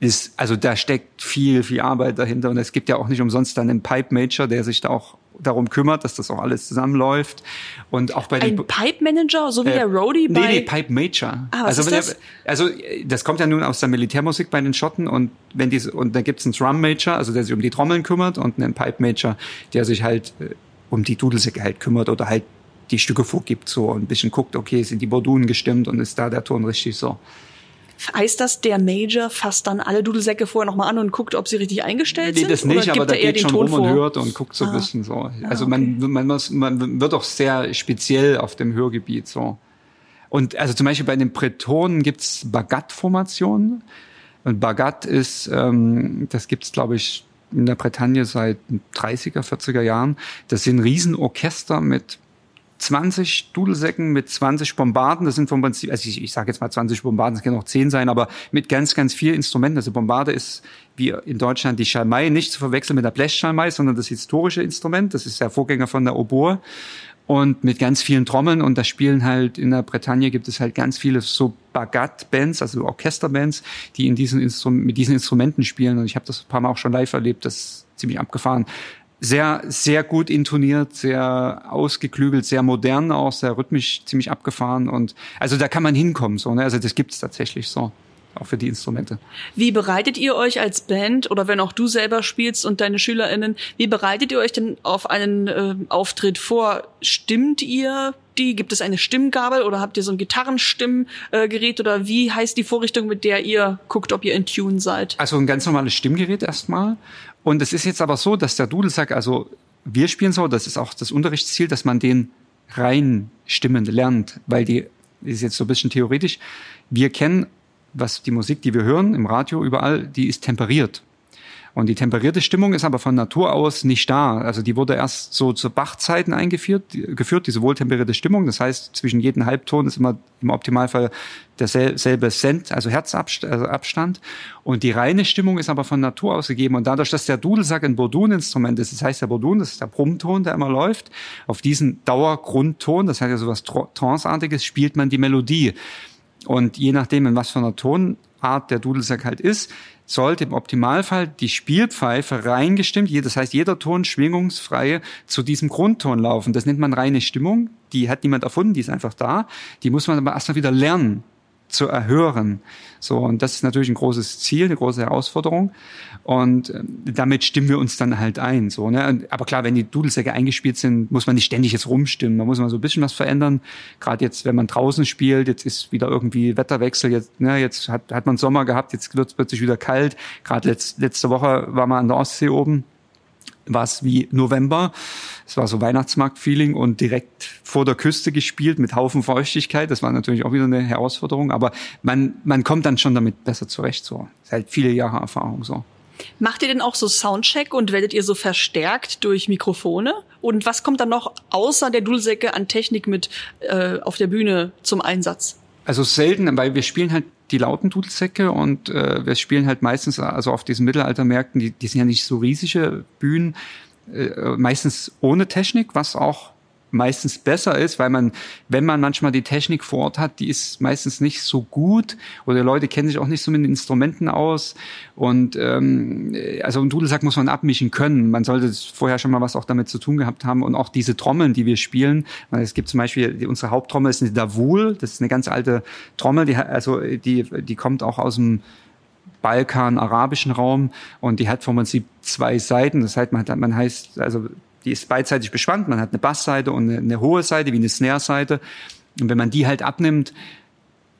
B: ist, also da steckt viel, viel Arbeit dahinter. Und es gibt ja auch nicht umsonst dann einen Pipe Major, der sich da auch darum kümmert, dass das auch alles zusammenläuft. Und auch bei den
A: Ein Pipe Manager, so wie äh, der Roadie bei.
B: Nee, nee, Pipe Major.
A: Ah, was also, ist das?
B: Der, also das kommt ja nun aus der Militärmusik bei den Schotten und wenn die und da gibt's einen Drum Major, also der sich um die Trommeln kümmert und einen Pipe Major, der sich halt äh, um die Dudelsäcke halt kümmert oder halt die Stücke vorgibt so und ein bisschen guckt, okay, sind die Bordunen gestimmt und ist da der Ton richtig so.
A: Heißt das, der Major fasst dann alle Dudelsäcke vorher nochmal an und guckt, ob sie richtig eingestellt
B: nee,
A: sind?
B: Nee, das nicht, aber da geht schon rum
A: vor?
B: und hört und guckt so ah. ein bisschen so. Also ah, okay. man, man, muss, man wird auch sehr speziell auf dem Hörgebiet so. Und also zum Beispiel bei den Bretonen gibt's Bagat-Formationen. Und Bagat ist, ähm, das gibt's glaube ich in der Bretagne seit 30er, 40er Jahren. Das sind Riesenorchester mit 20 Dudelsäcken mit 20 Bombarden. Das sind vom Prinzip, also ich, ich sage jetzt mal 20 Bombarden, das können auch 10 sein, aber mit ganz, ganz vielen Instrumenten. Also Bombarde ist wie in Deutschland die Schalmei, nicht zu verwechseln mit der Blechschalmei, sondern das historische Instrument. Das ist der Vorgänger von der Oboe. Und mit ganz vielen Trommeln und da spielen halt in der Bretagne gibt es halt ganz viele so Bagat-Bands, also Orchesterbands, die in diesen Instrum mit diesen Instrumenten spielen. Und ich habe das ein paar Mal auch schon live erlebt, das ist ziemlich abgefahren sehr, sehr gut intoniert, sehr ausgeklügelt, sehr modern auch, sehr rhythmisch, ziemlich abgefahren und also da kann man hinkommen, so, ne? Also das gibt's tatsächlich so. Auch für die Instrumente.
A: Wie bereitet ihr euch als Band oder wenn auch du selber spielst und deine SchülerInnen, wie bereitet ihr euch denn auf einen äh, Auftritt vor? Stimmt ihr die? Gibt es eine Stimmgabel oder habt ihr so ein Gitarrenstimmgerät oder wie heißt die Vorrichtung, mit der ihr guckt, ob ihr in Tune seid?
B: Also ein ganz normales Stimmgerät erstmal und es ist jetzt aber so, dass der Dudelsack, also wir spielen so, das ist auch das Unterrichtsziel, dass man den rein stimmen lernt, weil die ist jetzt so ein bisschen theoretisch. Wir kennen, was die Musik, die wir hören im Radio überall, die ist temperiert. Und die temperierte Stimmung ist aber von Natur aus nicht da. Also die wurde erst so zu Bachzeiten eingeführt, geführt, diese wohltemperierte Stimmung. Das heißt, zwischen jedem Halbton ist immer im Optimalfall derselbe Cent, also Herzabstand. Und die reine Stimmung ist aber von Natur aus gegeben. Und dadurch, dass der Dudelsack ein Bordun-Instrument ist, das heißt, der Bordun, das ist der Brummton, der immer läuft, auf diesen Dauergrundton, das heißt ja sowas Tranceartiges, spielt man die Melodie. Und je nachdem, in was für einer Tonart der Dudelsack halt ist, sollte im Optimalfall die Spielpfeife reingestimmt, das heißt jeder Ton schwingungsfrei zu diesem Grundton laufen. Das nennt man reine Stimmung. Die hat niemand erfunden, die ist einfach da. Die muss man aber erstmal wieder lernen zu erhören. So, und das ist natürlich ein großes Ziel, eine große Herausforderung. Und äh, damit stimmen wir uns dann halt ein. So, ne? Aber klar, wenn die Dudelsäcke eingespielt sind, muss man nicht ständig jetzt rumstimmen. Man muss mal so ein bisschen was verändern. Gerade jetzt, wenn man draußen spielt, jetzt ist wieder irgendwie Wetterwechsel, jetzt, ne, jetzt hat, hat man Sommer gehabt, jetzt wird es plötzlich wieder kalt. Gerade letzt, letzte Woche war man an der Ostsee oben war es wie November. Es war so Weihnachtsmarkt-Feeling und direkt vor der Küste gespielt mit Haufen Feuchtigkeit. Das war natürlich auch wieder eine Herausforderung, aber man, man kommt dann schon damit besser zurecht. So, ist halt viele Jahre Erfahrung so.
A: Macht ihr denn auch so Soundcheck und werdet ihr so verstärkt durch Mikrofone? Und was kommt dann noch außer der Dudelsäcke an Technik mit äh, auf der Bühne zum Einsatz?
B: Also selten, weil wir spielen halt die lauten Dudelsäcke und äh, wir spielen halt meistens, also auf diesen Mittelaltermärkten, die, die sind ja nicht so riesige Bühnen, äh, meistens ohne Technik, was auch meistens besser ist, weil man, wenn man manchmal die Technik vor Ort hat, die ist meistens nicht so gut oder Leute kennen sich auch nicht so mit den Instrumenten aus und ähm, also ein Dudelsack muss man abmischen können. Man sollte vorher schon mal was auch damit zu tun gehabt haben und auch diese Trommeln, die wir spielen. Es gibt zum Beispiel unsere Haupttrommel ist eine Davul, das ist eine ganz alte Trommel, die also die die kommt auch aus dem Balkan, arabischen Raum und die hat vom Prinzip zwei Seiten. Das heißt, man, hat, man heißt, also die ist beidseitig bespannt. Man hat eine Bassseite und eine, eine hohe Seite, wie eine Snare-Seite. Und wenn man die halt abnimmt,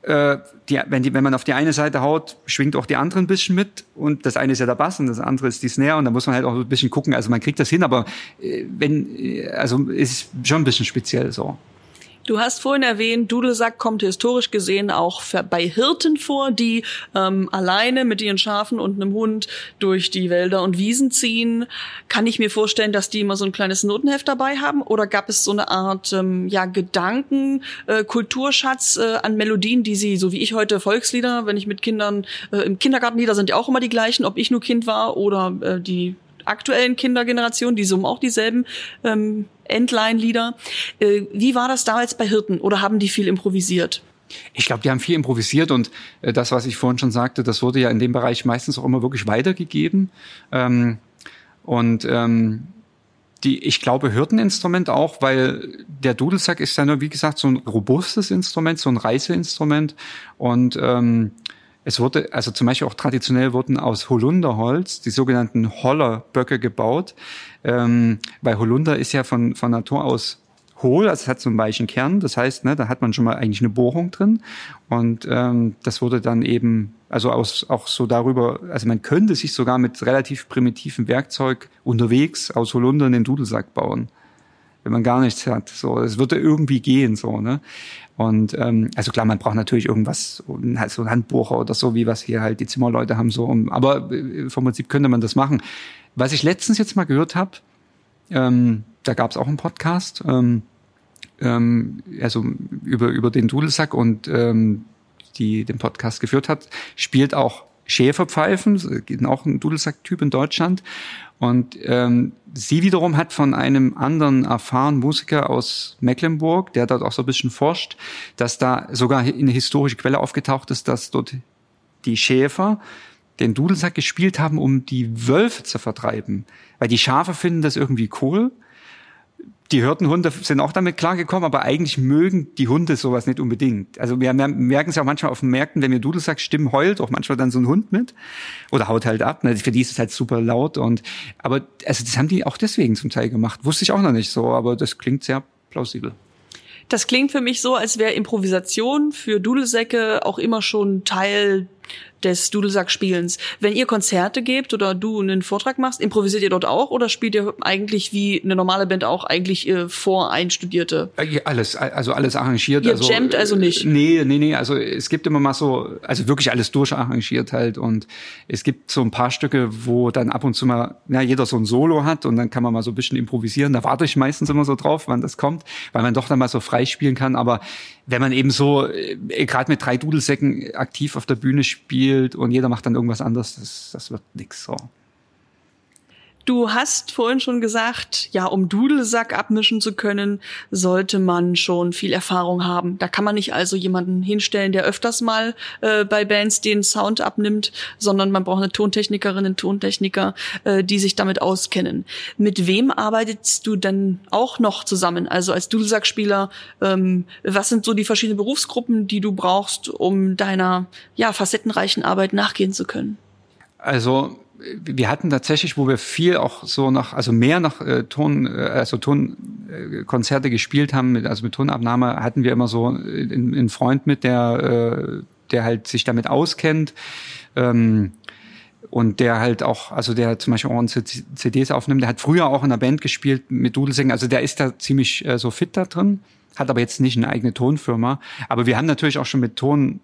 B: äh, die, wenn, die, wenn man auf die eine Seite haut, schwingt auch die andere ein bisschen mit. Und das eine ist ja der Bass und das andere ist die Snare. Und da muss man halt auch ein bisschen gucken. Also man kriegt das hin, aber äh, wenn, äh, also ist schon ein bisschen speziell so.
A: Du hast vorhin erwähnt, Dudelsack kommt historisch gesehen auch bei Hirten vor, die ähm, alleine mit ihren Schafen und einem Hund durch die Wälder und Wiesen ziehen. Kann ich mir vorstellen, dass die immer so ein kleines Notenheft dabei haben? Oder gab es so eine Art ähm, ja Gedanken, äh, Kulturschatz äh, an Melodien, die sie, so wie ich heute Volkslieder, wenn ich mit Kindern äh, im Kindergartenlieder sind ja auch immer die gleichen, ob ich nur Kind war oder äh, die aktuellen Kindergenerationen, die summen auch dieselben ähm, Endline-Lieder. Äh, wie war das damals bei Hirten oder haben die viel improvisiert?
B: Ich glaube, die haben viel improvisiert und äh, das, was ich vorhin schon sagte, das wurde ja in dem Bereich meistens auch immer wirklich weitergegeben. Ähm, und ähm, die, ich glaube, Hirteninstrument auch, weil der Dudelsack ist ja nur, wie gesagt, so ein robustes Instrument, so ein Reiseinstrument. Und ähm, es wurde, also zum Beispiel auch traditionell wurden aus Holunderholz die sogenannten Hollerböcke gebaut, ähm, weil Holunder ist ja von, von Natur aus hohl, also es hat so einen weichen Kern, das heißt, ne, da hat man schon mal eigentlich eine Bohrung drin und ähm, das wurde dann eben, also aus, auch so darüber, also man könnte sich sogar mit relativ primitivem Werkzeug unterwegs aus Holunder einen Dudelsack bauen wenn man gar nichts hat. So, es würde irgendwie gehen, so, ne? Und ähm, also klar, man braucht natürlich irgendwas, so ein Handbuch oder so, wie was hier halt die Zimmerleute haben, so. Aber äh, vom Prinzip könnte man das machen. Was ich letztens jetzt mal gehört habe, ähm, da gab es auch einen Podcast, ähm, ähm, also über über den Dudelsack und ähm, die den Podcast geführt hat, spielt auch Schäferpfeifen, auch ein Dudelsack-Typ in Deutschland. Und ähm, sie wiederum hat von einem anderen erfahrenen Musiker aus Mecklenburg, der dort auch so ein bisschen forscht, dass da sogar eine historische Quelle aufgetaucht ist, dass dort die Schäfer den Dudelsack gespielt haben, um die Wölfe zu vertreiben. Weil die Schafe finden das irgendwie cool die Hirtenhunde sind auch damit klargekommen, aber eigentlich mögen die Hunde sowas nicht unbedingt. Also wir merken es ja auch manchmal auf den Märkten, wenn mir Dudel Stimmen heult auch manchmal dann so ein Hund mit oder haut halt ab. Ne? Für die ist es halt super laut und aber also das haben die auch deswegen zum Teil gemacht. Wusste ich auch noch nicht so, aber das klingt sehr plausibel.
A: Das klingt für mich so, als wäre Improvisation für Dudelsäcke auch immer schon Teil des Dudelsackspielens. Wenn ihr Konzerte gebt oder du einen Vortrag machst, improvisiert ihr dort auch oder spielt ihr eigentlich wie eine normale Band auch eigentlich äh, voreinstudierte?
B: Äh, alles, also alles arrangiert.
A: Ihr
B: also,
A: jammt also nicht?
B: Nee, nee, nee, also es gibt immer mal so, also wirklich alles durcharrangiert halt und es gibt so ein paar Stücke, wo dann ab und zu mal, ja, jeder so ein Solo hat und dann kann man mal so ein bisschen improvisieren. Da warte ich meistens immer so drauf, wann das kommt, weil man doch dann mal so frei spielen kann, aber wenn man eben so äh, gerade mit drei Dudelsäcken aktiv auf der Bühne spielt und jeder macht dann irgendwas anderes, das, das wird nix so.
A: Du hast vorhin schon gesagt, ja, um Dudelsack abmischen zu können, sollte man schon viel Erfahrung haben. Da kann man nicht also jemanden hinstellen, der öfters mal äh, bei Bands den Sound abnimmt, sondern man braucht eine Tontechnikerin, einen Tontechniker, äh, die sich damit auskennen. Mit wem arbeitest du denn auch noch zusammen? Also als Dudelsackspieler, ähm, was sind so die verschiedenen Berufsgruppen, die du brauchst, um deiner ja facettenreichen Arbeit nachgehen zu können?
B: Also wir hatten tatsächlich, wo wir viel auch so nach, also mehr nach äh, Ton, äh, also Tonkonzerte äh, gespielt haben, mit, also mit Tonabnahme, hatten wir immer so einen, einen Freund mit, der, äh, der halt sich damit auskennt. Ähm, und der halt auch, also der zum Beispiel auch unsere CDs aufnimmt, der hat früher auch in der Band gespielt mit Dudelsingen, also der ist da ziemlich äh, so fit da drin, hat aber jetzt nicht eine eigene Tonfirma. Aber wir haben natürlich auch schon mit Ton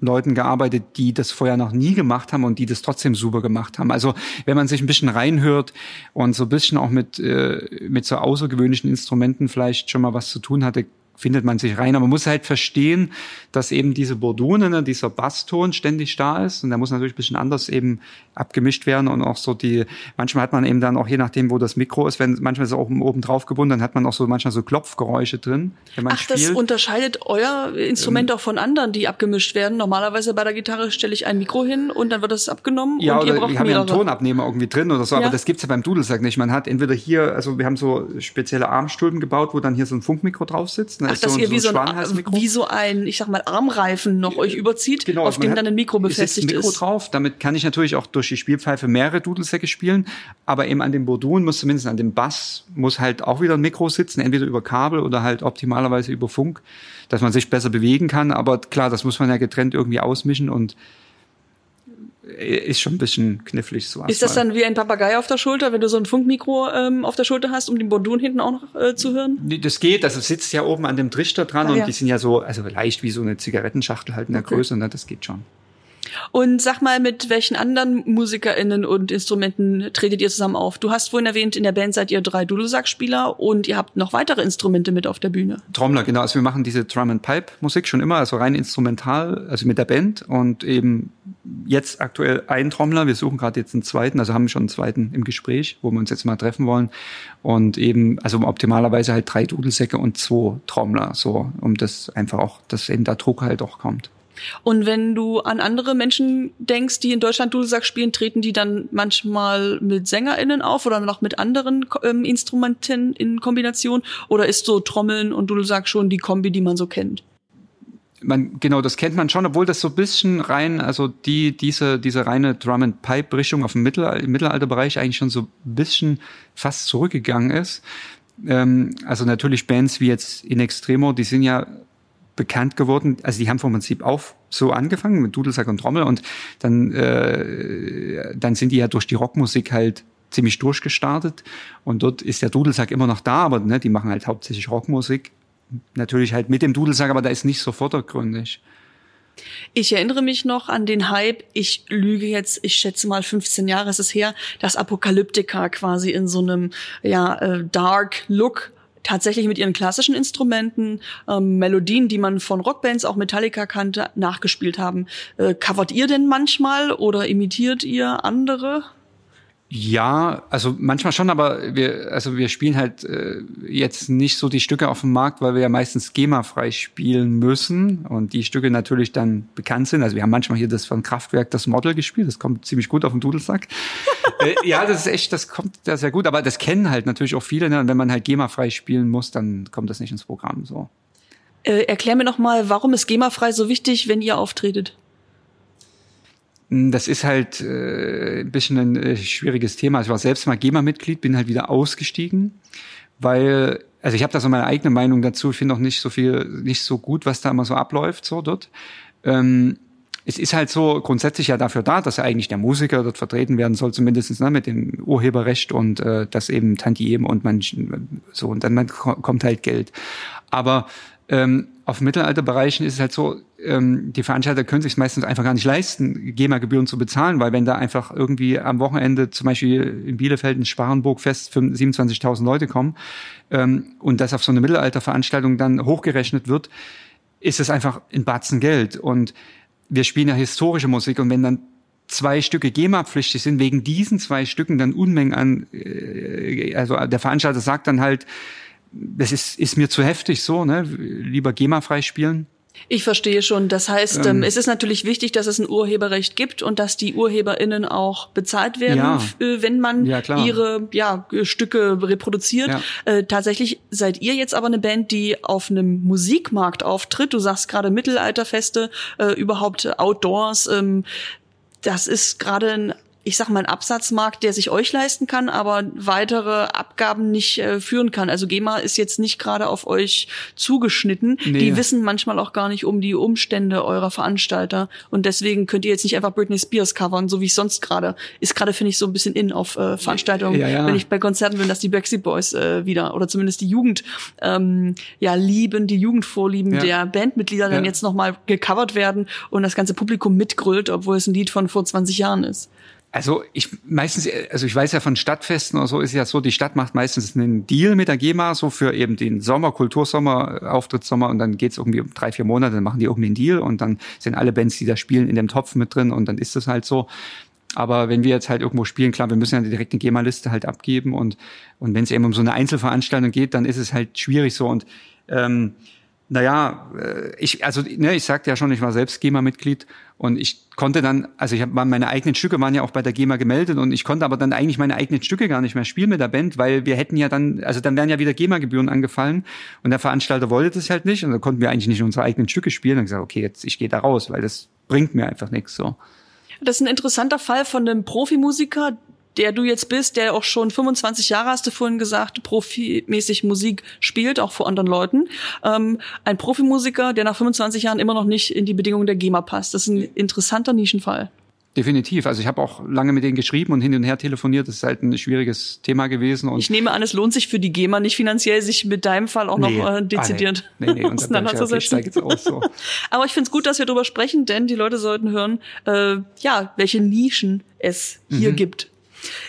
B: Leuten gearbeitet, die das vorher noch nie gemacht haben und die das trotzdem super gemacht haben. Also wenn man sich ein bisschen reinhört und so ein bisschen auch mit, äh, mit so außergewöhnlichen Instrumenten vielleicht schon mal was zu tun hatte, findet man sich rein. Aber man muss halt verstehen, dass eben diese Bordone, ne, dieser Basston ständig da ist. Und der muss natürlich ein bisschen anders eben abgemischt werden und auch so die, manchmal hat man eben dann auch je nachdem, wo das Mikro ist, wenn manchmal ist es auch oben drauf gebunden, dann hat man auch so manchmal so Klopfgeräusche drin,
A: wenn man Ach, spielt. das unterscheidet euer Instrument ähm, auch von anderen, die abgemischt werden. Normalerweise bei der Gitarre stelle ich ein Mikro hin und dann wird das abgenommen
B: ja,
A: und
B: ihr braucht wir haben ja einen Tonabnehmer irgendwie drin oder so, ja. aber das gibt's ja beim Dudelsack nicht. Man hat entweder hier, also wir haben so spezielle Armstulpen gebaut, wo dann hier so ein Funkmikro drauf sitzt.
A: Ach, dass so, ihr wie so, ein, wie so ein, ich sag mal, Armreifen noch euch überzieht, genau, auf dem dann ein Mikro befestigt ist.
B: Mikro ist. drauf, damit kann ich natürlich auch durch die Spielpfeife mehrere Dudelsäcke spielen, aber eben an dem Bordun muss zumindest an dem Bass muss halt auch wieder ein Mikro sitzen, entweder über Kabel oder halt optimalerweise über Funk, dass man sich besser bewegen kann, aber klar, das muss man ja getrennt irgendwie ausmischen und ist schon ein bisschen knifflig so.
A: Ist das dann wie ein Papagei auf der Schulter, wenn du so ein Funkmikro ähm, auf der Schulter hast, um den Bordun hinten auch noch äh, zu hören?
B: Nee, das geht, also sitzt ja oben an dem Trichter dran ah, und ja. die sind ja so, also leicht wie so eine Zigarettenschachtel halt in der okay. Größe, ne, das geht schon.
A: Und sag mal, mit welchen anderen MusikerInnen und Instrumenten tretet ihr zusammen auf? Du hast vorhin erwähnt, in der Band seid ihr drei Dudelsackspieler und ihr habt noch weitere Instrumente mit auf der Bühne.
B: Trommler, genau. Also wir machen diese Drum and Pipe Musik schon immer, also rein instrumental, also mit der Band und eben jetzt aktuell ein Trommler. Wir suchen gerade jetzt einen zweiten, also haben schon einen zweiten im Gespräch, wo wir uns jetzt mal treffen wollen und eben, also optimalerweise halt drei Dudelsäcke und zwei Trommler, so, um das einfach auch, dass eben der Druck halt auch kommt.
A: Und wenn du an andere Menschen denkst, die in Deutschland Dudelsack spielen, treten die dann manchmal mit SängerInnen auf oder noch mit anderen ähm, Instrumenten in Kombination? Oder ist so Trommeln und Dudelsack schon die Kombi, die man so kennt?
B: Man, genau, das kennt man schon, obwohl das so ein bisschen rein, also die, diese, diese reine Drum and Pipe Richtung auf dem Mittelalter, Mittelalterbereich eigentlich schon so ein bisschen fast zurückgegangen ist. Ähm, also natürlich Bands wie jetzt In Extremo, die sind ja bekannt geworden. Also die haben vom Prinzip auch so angefangen mit Dudelsack und Trommel und dann, äh, dann sind die ja durch die Rockmusik halt ziemlich durchgestartet und dort ist der Dudelsack immer noch da, aber ne, die machen halt hauptsächlich Rockmusik. Natürlich halt mit dem Dudelsack, aber da ist nicht so vordergründig.
A: Ich erinnere mich noch an den Hype, ich lüge jetzt, ich schätze mal 15 Jahre ist es her, dass Apokalyptika quasi in so einem ja äh, Dark Look tatsächlich mit ihren klassischen Instrumenten ähm, Melodien, die man von Rockbands, auch Metallica kannte, nachgespielt haben. Äh, covert ihr denn manchmal oder imitiert ihr andere?
B: Ja, also manchmal schon, aber wir, also wir spielen halt äh, jetzt nicht so die Stücke auf dem Markt, weil wir ja meistens GEMA-frei spielen müssen und die Stücke natürlich dann bekannt sind. Also wir haben manchmal hier das von Kraftwerk das Model gespielt, das kommt ziemlich gut auf den Dudelsack. äh, ja, das ist echt, das kommt da sehr gut, aber das kennen halt natürlich auch viele. Ne? Und wenn man halt GEMA-frei spielen muss, dann kommt das nicht ins Programm so.
A: Äh, erklär mir noch mal, warum ist GEMA-frei so wichtig, wenn ihr auftretet?
B: Hm, das ist halt äh, ein bisschen ein äh, schwieriges Thema. Ich war selbst mal GEMA-Mitglied, bin halt wieder ausgestiegen, weil, also ich habe da so meine eigene Meinung dazu. Ich finde auch nicht so viel, nicht so gut, was da immer so abläuft, so dort. Ähm, es ist halt so grundsätzlich ja dafür da, dass eigentlich der Musiker dort vertreten werden soll, zumindest ne, mit dem Urheberrecht und äh, das eben Tantiem und man so und dann kommt halt Geld. Aber ähm, auf Mittelalterbereichen ist es halt so, ähm, die Veranstalter können sich meistens einfach gar nicht leisten, GEMA-Gebühren zu bezahlen, weil wenn da einfach irgendwie am Wochenende zum Beispiel in Bielefeld in Sparenburg fest 27.000 Leute kommen ähm, und das auf so eine Mittelalterveranstaltung dann hochgerechnet wird, ist es einfach ein Batzen Geld. Und wir spielen ja historische Musik und wenn dann zwei Stücke GEMA-pflichtig sind, wegen diesen zwei Stücken dann Unmengen an, äh, also der Veranstalter sagt dann halt, das ist, ist mir zu heftig so, ne? Lieber GEMA freispielen.
A: Ich verstehe schon. Das heißt, ähm, ähm, es ist natürlich wichtig, dass es ein Urheberrecht gibt und dass die UrheberInnen auch bezahlt werden, ja. Äh, wenn man ja, ihre ja, Stücke reproduziert. Äh, tatsächlich seid ihr jetzt aber eine Band, die auf einem Musikmarkt auftritt. Du sagst gerade Mittelalterfeste, äh, überhaupt Outdoors. Ähm, das ist gerade ein ich sag mal, ein Absatzmarkt, der sich euch leisten kann, aber weitere Abgaben nicht äh, führen kann. Also GEMA ist jetzt nicht gerade auf euch zugeschnitten. Nee. Die wissen manchmal auch gar nicht um die Umstände eurer Veranstalter und deswegen könnt ihr jetzt nicht einfach Britney Spears covern, so wie ich sonst gerade. Ist gerade, finde ich, so ein bisschen in auf äh, Veranstaltungen, ja, ja. wenn ich bei Konzerten bin, dass die Backstreet Boys äh, wieder oder zumindest die Jugend ähm, ja lieben, die Jugendvorlieben ja. der Bandmitglieder dann jetzt nochmal gecovert werden und das ganze Publikum mitgrüllt, obwohl es ein Lied von vor 20 Jahren ist.
B: Also ich meistens, also ich weiß ja von Stadtfesten oder so ist ja so, die Stadt macht meistens einen Deal mit der GEMA, so für eben den Sommer, Kultursommer, Auftrittssommer und dann geht's irgendwie um drei, vier Monate, dann machen die irgendwie einen Deal und dann sind alle Bands, die da spielen, in dem Topf mit drin und dann ist das halt so. Aber wenn wir jetzt halt irgendwo spielen, klar, wir müssen ja direkt eine GEMA-Liste halt abgeben und, und wenn es eben um so eine Einzelveranstaltung geht, dann ist es halt schwierig so und ähm, naja, äh, ich, also ne, ich sagte ja schon, ich war selbst GEMA-Mitglied und ich konnte dann, also ich habe meine eigenen Stücke waren ja auch bei der GEMA gemeldet und ich konnte aber dann eigentlich meine eigenen Stücke gar nicht mehr spielen mit der Band, weil wir hätten ja dann, also dann wären ja wieder GEMA-Gebühren angefallen und der Veranstalter wollte das halt nicht und dann konnten wir eigentlich nicht unsere eigenen Stücke spielen. Und gesagt, okay, jetzt ich gehe da raus, weil das bringt mir einfach nichts so.
A: Das ist ein interessanter Fall von einem Profimusiker, der du jetzt bist, der auch schon 25 Jahre, hast du vorhin gesagt, profimäßig Musik spielt, auch vor anderen Leuten. Ähm, ein Profimusiker, der nach 25 Jahren immer noch nicht in die Bedingungen der GEMA passt. Das ist ein interessanter Nischenfall.
B: Definitiv. Also ich habe auch lange mit denen geschrieben und hin und her telefoniert. Das ist halt ein schwieriges Thema gewesen. Und
A: ich nehme an, es lohnt sich für die GEMA nicht finanziell, sich mit deinem Fall auch nee. noch äh, dezidiert ah, nee. Nee, nee. auseinanderzusetzen. so. Aber ich finde es gut, dass wir darüber sprechen, denn die Leute sollten hören, äh, ja, welche Nischen es hier mhm. gibt.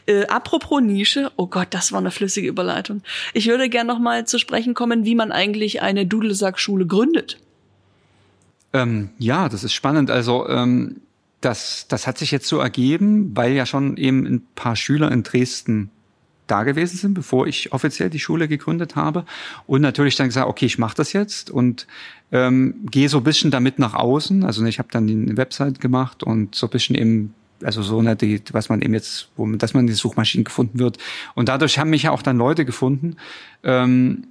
A: Äh, apropos Nische, oh Gott, das war eine flüssige Überleitung. Ich würde gern noch mal zu sprechen kommen, wie man eigentlich eine Dudelsackschule gründet.
B: Ähm, ja, das ist spannend. Also ähm, das, das hat sich jetzt so ergeben, weil ja schon eben ein paar Schüler in Dresden da gewesen sind, bevor ich offiziell die Schule gegründet habe. Und natürlich dann gesagt, okay, ich mache das jetzt und ähm, gehe so ein bisschen damit nach außen. Also ich habe dann eine Website gemacht und so ein bisschen eben also so, ne, die, was man eben jetzt, wo, dass man in die Suchmaschinen gefunden wird. Und dadurch haben mich ja auch dann Leute gefunden. Ähm,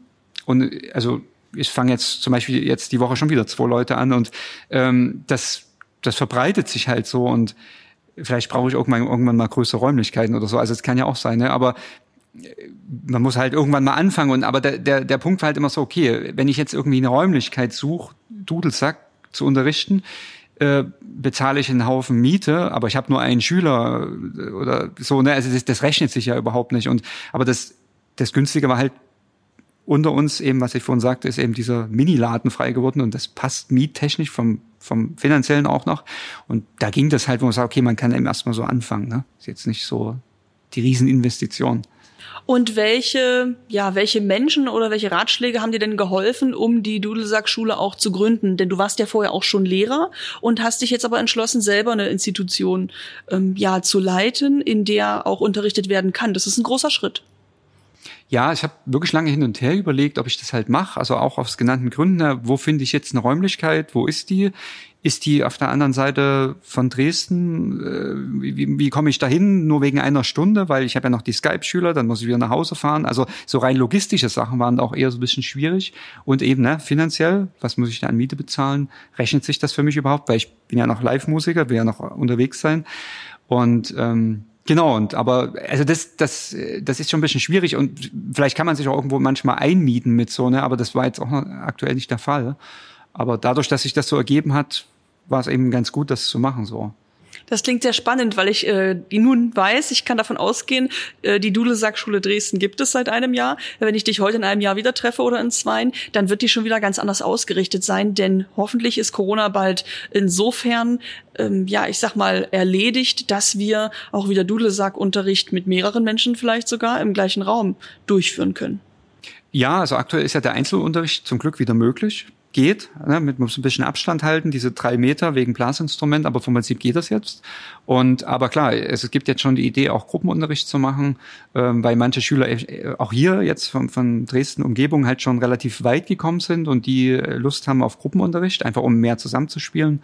B: und also ich fange jetzt zum Beispiel jetzt die Woche schon wieder zwei Leute an und ähm, das, das verbreitet sich halt so und vielleicht brauche ich irgendwann, irgendwann mal größere Räumlichkeiten oder so. Also es kann ja auch sein, ne? aber äh, man muss halt irgendwann mal anfangen. Und aber der, der, der Punkt war halt immer so, okay, wenn ich jetzt irgendwie eine Räumlichkeit suche, Dudelsack zu unterrichten, äh, bezahle ich einen Haufen Miete, aber ich habe nur einen Schüler äh, oder so, ne? Also das, das rechnet sich ja überhaupt nicht. Und aber das, das Günstige war halt unter uns eben, was ich vorhin sagte, ist eben dieser Mini-Laden frei geworden und das passt miettechnisch vom, vom finanziellen auch noch. Und da ging das halt, wo man sagt, okay, man kann eben erstmal so anfangen. Ne? Ist jetzt nicht so die Rieseninvestition.
A: Und welche, ja, welche Menschen oder welche Ratschläge haben dir denn geholfen, um die Dudelsack-Schule auch zu gründen? Denn du warst ja vorher auch schon Lehrer und hast dich jetzt aber entschlossen, selber eine Institution ähm, ja zu leiten, in der auch unterrichtet werden kann. Das ist ein großer Schritt.
B: Ja, ich habe wirklich lange hin und her überlegt, ob ich das halt mache. Also auch aus genannten Gründen. Wo finde ich jetzt eine Räumlichkeit? Wo ist die? Ist die auf der anderen Seite von Dresden? Äh, wie, wie komme ich dahin? Nur wegen einer Stunde, weil ich habe ja noch die Skype-Schüler, dann muss ich wieder nach Hause fahren. Also so rein logistische Sachen waren auch eher so ein bisschen schwierig. Und eben, ne, finanziell, was muss ich da an Miete bezahlen? Rechnet sich das für mich überhaupt? Weil ich bin ja noch Live-Musiker, will ja noch unterwegs sein. Und ähm, Genau, und aber also das, das, das ist schon ein bisschen schwierig und vielleicht kann man sich auch irgendwo manchmal einmieten mit so, ne? Aber das war jetzt auch aktuell nicht der Fall. Aber dadurch, dass sich das so ergeben hat, war es eben ganz gut, das zu machen so.
A: Das klingt sehr spannend, weil ich äh, die nun weiß, ich kann davon ausgehen, äh, die Dudelsackschule Dresden gibt es seit einem Jahr. Wenn ich dich heute in einem Jahr wieder treffe oder in zweien, dann wird die schon wieder ganz anders ausgerichtet sein, denn hoffentlich ist Corona bald insofern, ähm, ja, ich sag mal, erledigt, dass wir auch wieder Dudelsackunterricht mit mehreren Menschen vielleicht sogar im gleichen Raum durchführen können.
B: Ja, also aktuell ist ja der Einzelunterricht zum Glück wieder möglich geht, ne, mit muss ein bisschen Abstand halten, diese drei Meter wegen Blasinstrument, aber vom Prinzip geht das jetzt. Und aber klar, es gibt jetzt schon die Idee, auch Gruppenunterricht zu machen, ähm, weil manche Schüler äh, auch hier jetzt von, von Dresden Umgebung halt schon relativ weit gekommen sind und die äh, Lust haben auf Gruppenunterricht, einfach um mehr zusammenzuspielen.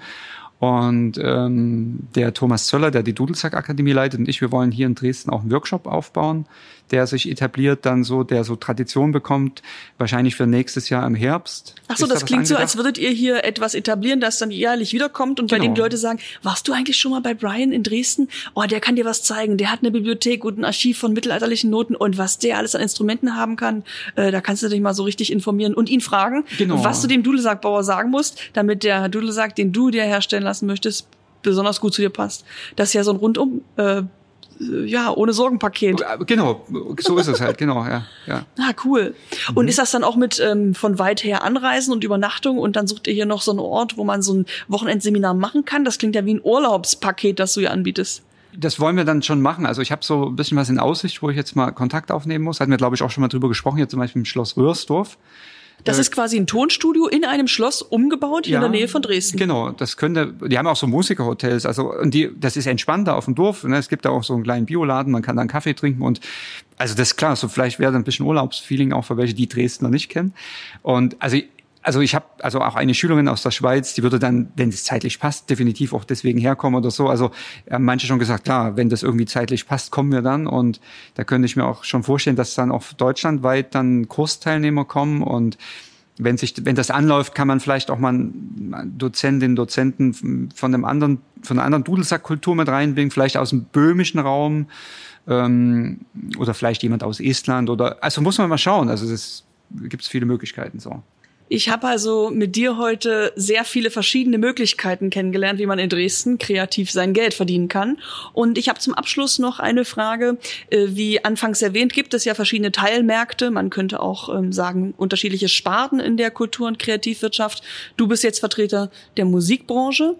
B: Und ähm, der Thomas Zöller, der die Dudelsack Akademie leitet, und ich, wir wollen hier in Dresden auch einen Workshop aufbauen, der sich etabliert, dann so, der so Tradition bekommt, wahrscheinlich für nächstes Jahr im Herbst.
A: Ach so, das da klingt angedacht? so, als würdet ihr hier etwas etablieren, das dann jährlich wiederkommt und genau. bei dem die Leute sagen, warst du eigentlich schon mal bei Brian in Dresden? Oh, der kann dir was zeigen. Der hat eine Bibliothek und ein Archiv von mittelalterlichen Noten und was der alles an Instrumenten haben kann, äh, da kannst du dich mal so richtig informieren und ihn fragen, genau. was du dem Dudelsackbauer sagen musst, damit der Dudelsack, den du dir herstellen lassen möchtest, besonders gut zu dir passt. Das ist ja so ein rundum äh, ja, ohne Sorgenpaket.
B: Genau, so ist es halt, genau, ja. ja.
A: Ah, cool. Und mhm. ist das dann auch mit ähm, von weit her Anreisen und Übernachtung und dann sucht ihr hier noch so einen Ort, wo man so ein Wochenendseminar machen kann? Das klingt ja wie ein Urlaubspaket, das du hier anbietest.
B: Das wollen wir dann schon machen. Also ich habe so ein bisschen was in Aussicht, wo ich jetzt mal Kontakt aufnehmen muss. Hatten wir, glaube ich, auch schon mal drüber gesprochen, hier zum Beispiel im Schloss Röhrsdorf.
A: Das äh, ist quasi ein Tonstudio in einem Schloss umgebaut hier ja, in der Nähe von Dresden.
B: Genau, das könnte, die haben auch so Musikerhotels, also und die, das ist entspannter auf dem Dorf. Ne? Es gibt da auch so einen kleinen Bioladen, man kann dann Kaffee trinken und also das ist klar, so vielleicht wäre ein bisschen Urlaubsfeeling auch für welche, die Dresden noch nicht kennen. Und also also ich habe also auch eine Schülerin aus der Schweiz, die würde dann, wenn es zeitlich passt, definitiv auch deswegen herkommen oder so. Also haben manche schon gesagt, klar, wenn das irgendwie zeitlich passt, kommen wir dann. Und da könnte ich mir auch schon vorstellen, dass dann auch deutschlandweit dann Kursteilnehmer kommen und wenn sich, wenn das anläuft, kann man vielleicht auch mal Dozentinnen, Dozenten von einem anderen, von einer anderen Dudelsackkultur mit reinbringen, vielleicht aus dem böhmischen Raum ähm, oder vielleicht jemand aus Estland oder also muss man mal schauen. Also es gibt viele Möglichkeiten so.
A: Ich habe also mit dir heute sehr viele verschiedene Möglichkeiten kennengelernt, wie man in Dresden kreativ sein Geld verdienen kann. Und ich habe zum Abschluss noch eine Frage. Äh, wie anfangs erwähnt, gibt es ja verschiedene Teilmärkte. Man könnte auch ähm, sagen, unterschiedliche Sparten in der Kultur- und Kreativwirtschaft. Du bist jetzt Vertreter der Musikbranche.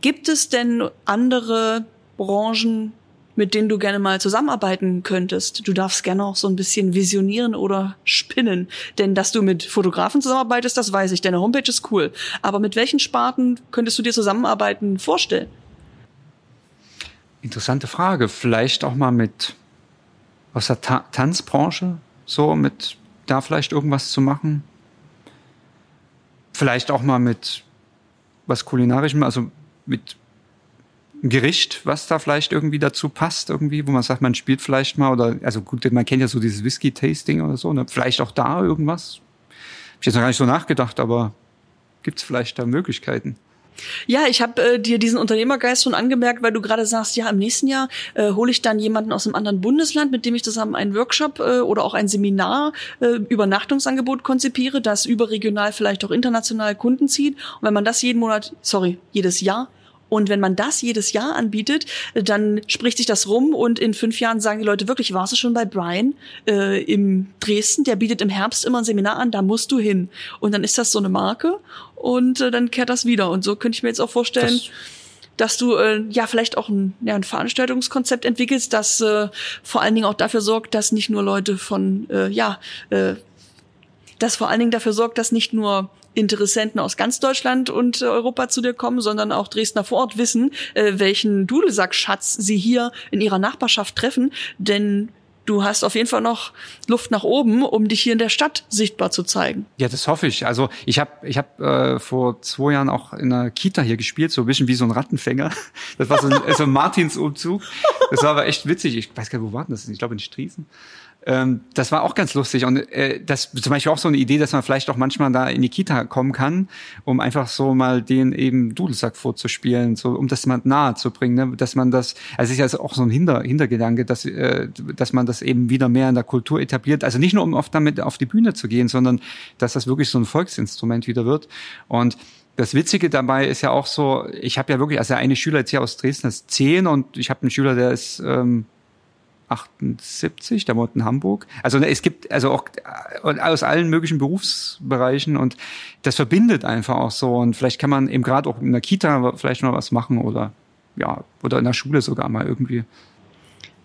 A: Gibt es denn andere Branchen, mit denen du gerne mal zusammenarbeiten könntest. Du darfst gerne auch so ein bisschen visionieren oder spinnen. Denn dass du mit Fotografen zusammenarbeitest, das weiß ich. Deine Homepage ist cool. Aber mit welchen Sparten könntest du dir zusammenarbeiten vorstellen?
B: Interessante Frage. Vielleicht auch mal mit aus der Ta Tanzbranche, so mit da vielleicht irgendwas zu machen. Vielleicht auch mal mit was kulinarischem, also mit Gericht, was da vielleicht irgendwie dazu passt, irgendwie, wo man sagt, man spielt vielleicht mal oder, also gut, man kennt ja so dieses Whisky-Tasting oder so, ne? vielleicht auch da irgendwas. Hab ich jetzt noch gar nicht so nachgedacht, aber gibt's vielleicht da Möglichkeiten?
A: Ja, ich habe äh, dir diesen Unternehmergeist schon angemerkt, weil du gerade sagst, ja, im nächsten Jahr äh, hole ich dann jemanden aus einem anderen Bundesland, mit dem ich zusammen einen Workshop äh, oder auch ein Seminar, äh, Übernachtungsangebot konzipiere, das überregional vielleicht auch international Kunden zieht. Und wenn man das jeden Monat, sorry, jedes Jahr und wenn man das jedes Jahr anbietet, dann spricht sich das rum und in fünf Jahren sagen die Leute wirklich, warst du schon bei Brian äh, im Dresden? Der bietet im Herbst immer ein Seminar an, da musst du hin. Und dann ist das so eine Marke und äh, dann kehrt das wieder. Und so könnte ich mir jetzt auch vorstellen, das dass du äh, ja vielleicht auch ein, ja, ein Veranstaltungskonzept entwickelst, das äh, vor allen Dingen auch dafür sorgt, dass nicht nur Leute von äh, ja äh, das vor allen Dingen dafür sorgt, dass nicht nur Interessenten aus ganz Deutschland und äh, Europa zu dir kommen, sondern auch Dresdner vor Ort wissen, äh, welchen Dudelsackschatz sie hier in ihrer Nachbarschaft treffen. Denn du hast auf jeden Fall noch Luft nach oben, um dich hier in der Stadt sichtbar zu zeigen.
B: Ja, das hoffe ich. Also ich habe ich hab, äh, vor zwei Jahren auch in einer Kita hier gespielt, so ein bisschen wie so ein Rattenfänger. Das war so ein, so ein Martinsumzug. Das war aber echt witzig. Ich weiß gar nicht, wo war das? Ich glaube in Striesen. Ähm, das war auch ganz lustig. Und äh, das zum Beispiel auch so eine Idee, dass man vielleicht auch manchmal da in die Kita kommen kann, um einfach so mal den eben Dudelsack vorzuspielen, so um das mal nahe zu bringen, ne? dass man das, also ist ja auch so ein Hinter, Hintergedanke, dass, äh, dass man das eben wieder mehr in der Kultur etabliert. Also nicht nur, um oft damit auf die Bühne zu gehen, sondern dass das wirklich so ein Volksinstrument wieder wird. Und das Witzige dabei ist ja auch so, ich habe ja wirklich, also eine Schüler jetzt hier aus Dresden ist zehn und ich habe einen Schüler, der ist ähm, 78, der wohnt in Hamburg. Also ne, es gibt also auch aus allen möglichen Berufsbereichen und das verbindet einfach auch so und vielleicht kann man eben gerade auch in der Kita vielleicht mal was machen oder ja oder in der Schule sogar mal irgendwie.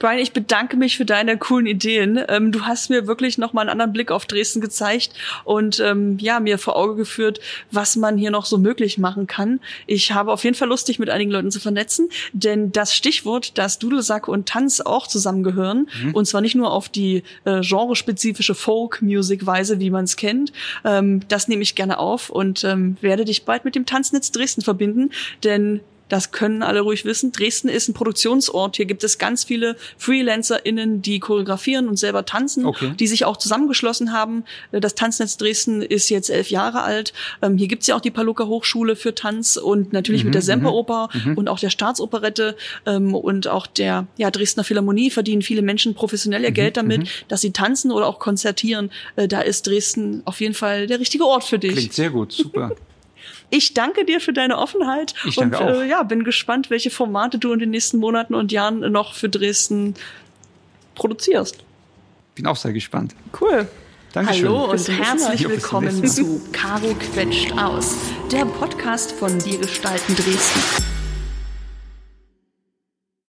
A: Brian, ich bedanke mich für deine coolen Ideen. Ähm, du hast mir wirklich noch mal einen anderen Blick auf Dresden gezeigt und ähm, ja, mir vor Auge geführt, was man hier noch so möglich machen kann. Ich habe auf jeden Fall Lust, dich mit einigen Leuten zu vernetzen, denn das Stichwort, dass Dudelsack und Tanz auch zusammengehören, mhm. und zwar nicht nur auf die äh, genrespezifische Folk-Music-Weise, wie man es kennt, ähm, das nehme ich gerne auf und ähm, werde dich bald mit dem Tanznetz Dresden verbinden, denn das können alle ruhig wissen. Dresden ist ein Produktionsort. Hier gibt es ganz viele FreelancerInnen, die choreografieren und selber tanzen, okay. die sich auch zusammengeschlossen haben. Das Tanznetz Dresden ist jetzt elf Jahre alt. Ähm, hier gibt es ja auch die Paluca Hochschule für Tanz und natürlich mhm, mit der Semperoper mhm, mhm. und auch der Staatsoperette ähm, und auch der ja, Dresdner Philharmonie verdienen viele Menschen professionell ihr mhm, Geld damit, mhm. dass sie tanzen oder auch konzertieren. Äh, da ist Dresden auf jeden Fall der richtige Ort für dich.
B: Klingt sehr gut, super.
A: Ich danke dir für deine Offenheit
B: ich danke und auch.
A: Äh, ja, bin gespannt, welche Formate du in den nächsten Monaten und Jahren noch für Dresden produzierst.
B: Bin auch sehr gespannt.
A: Cool.
B: Dankeschön.
A: Hallo und herzlich willkommen zu Caro quetscht aus, der Podcast von Wir gestalten Dresden.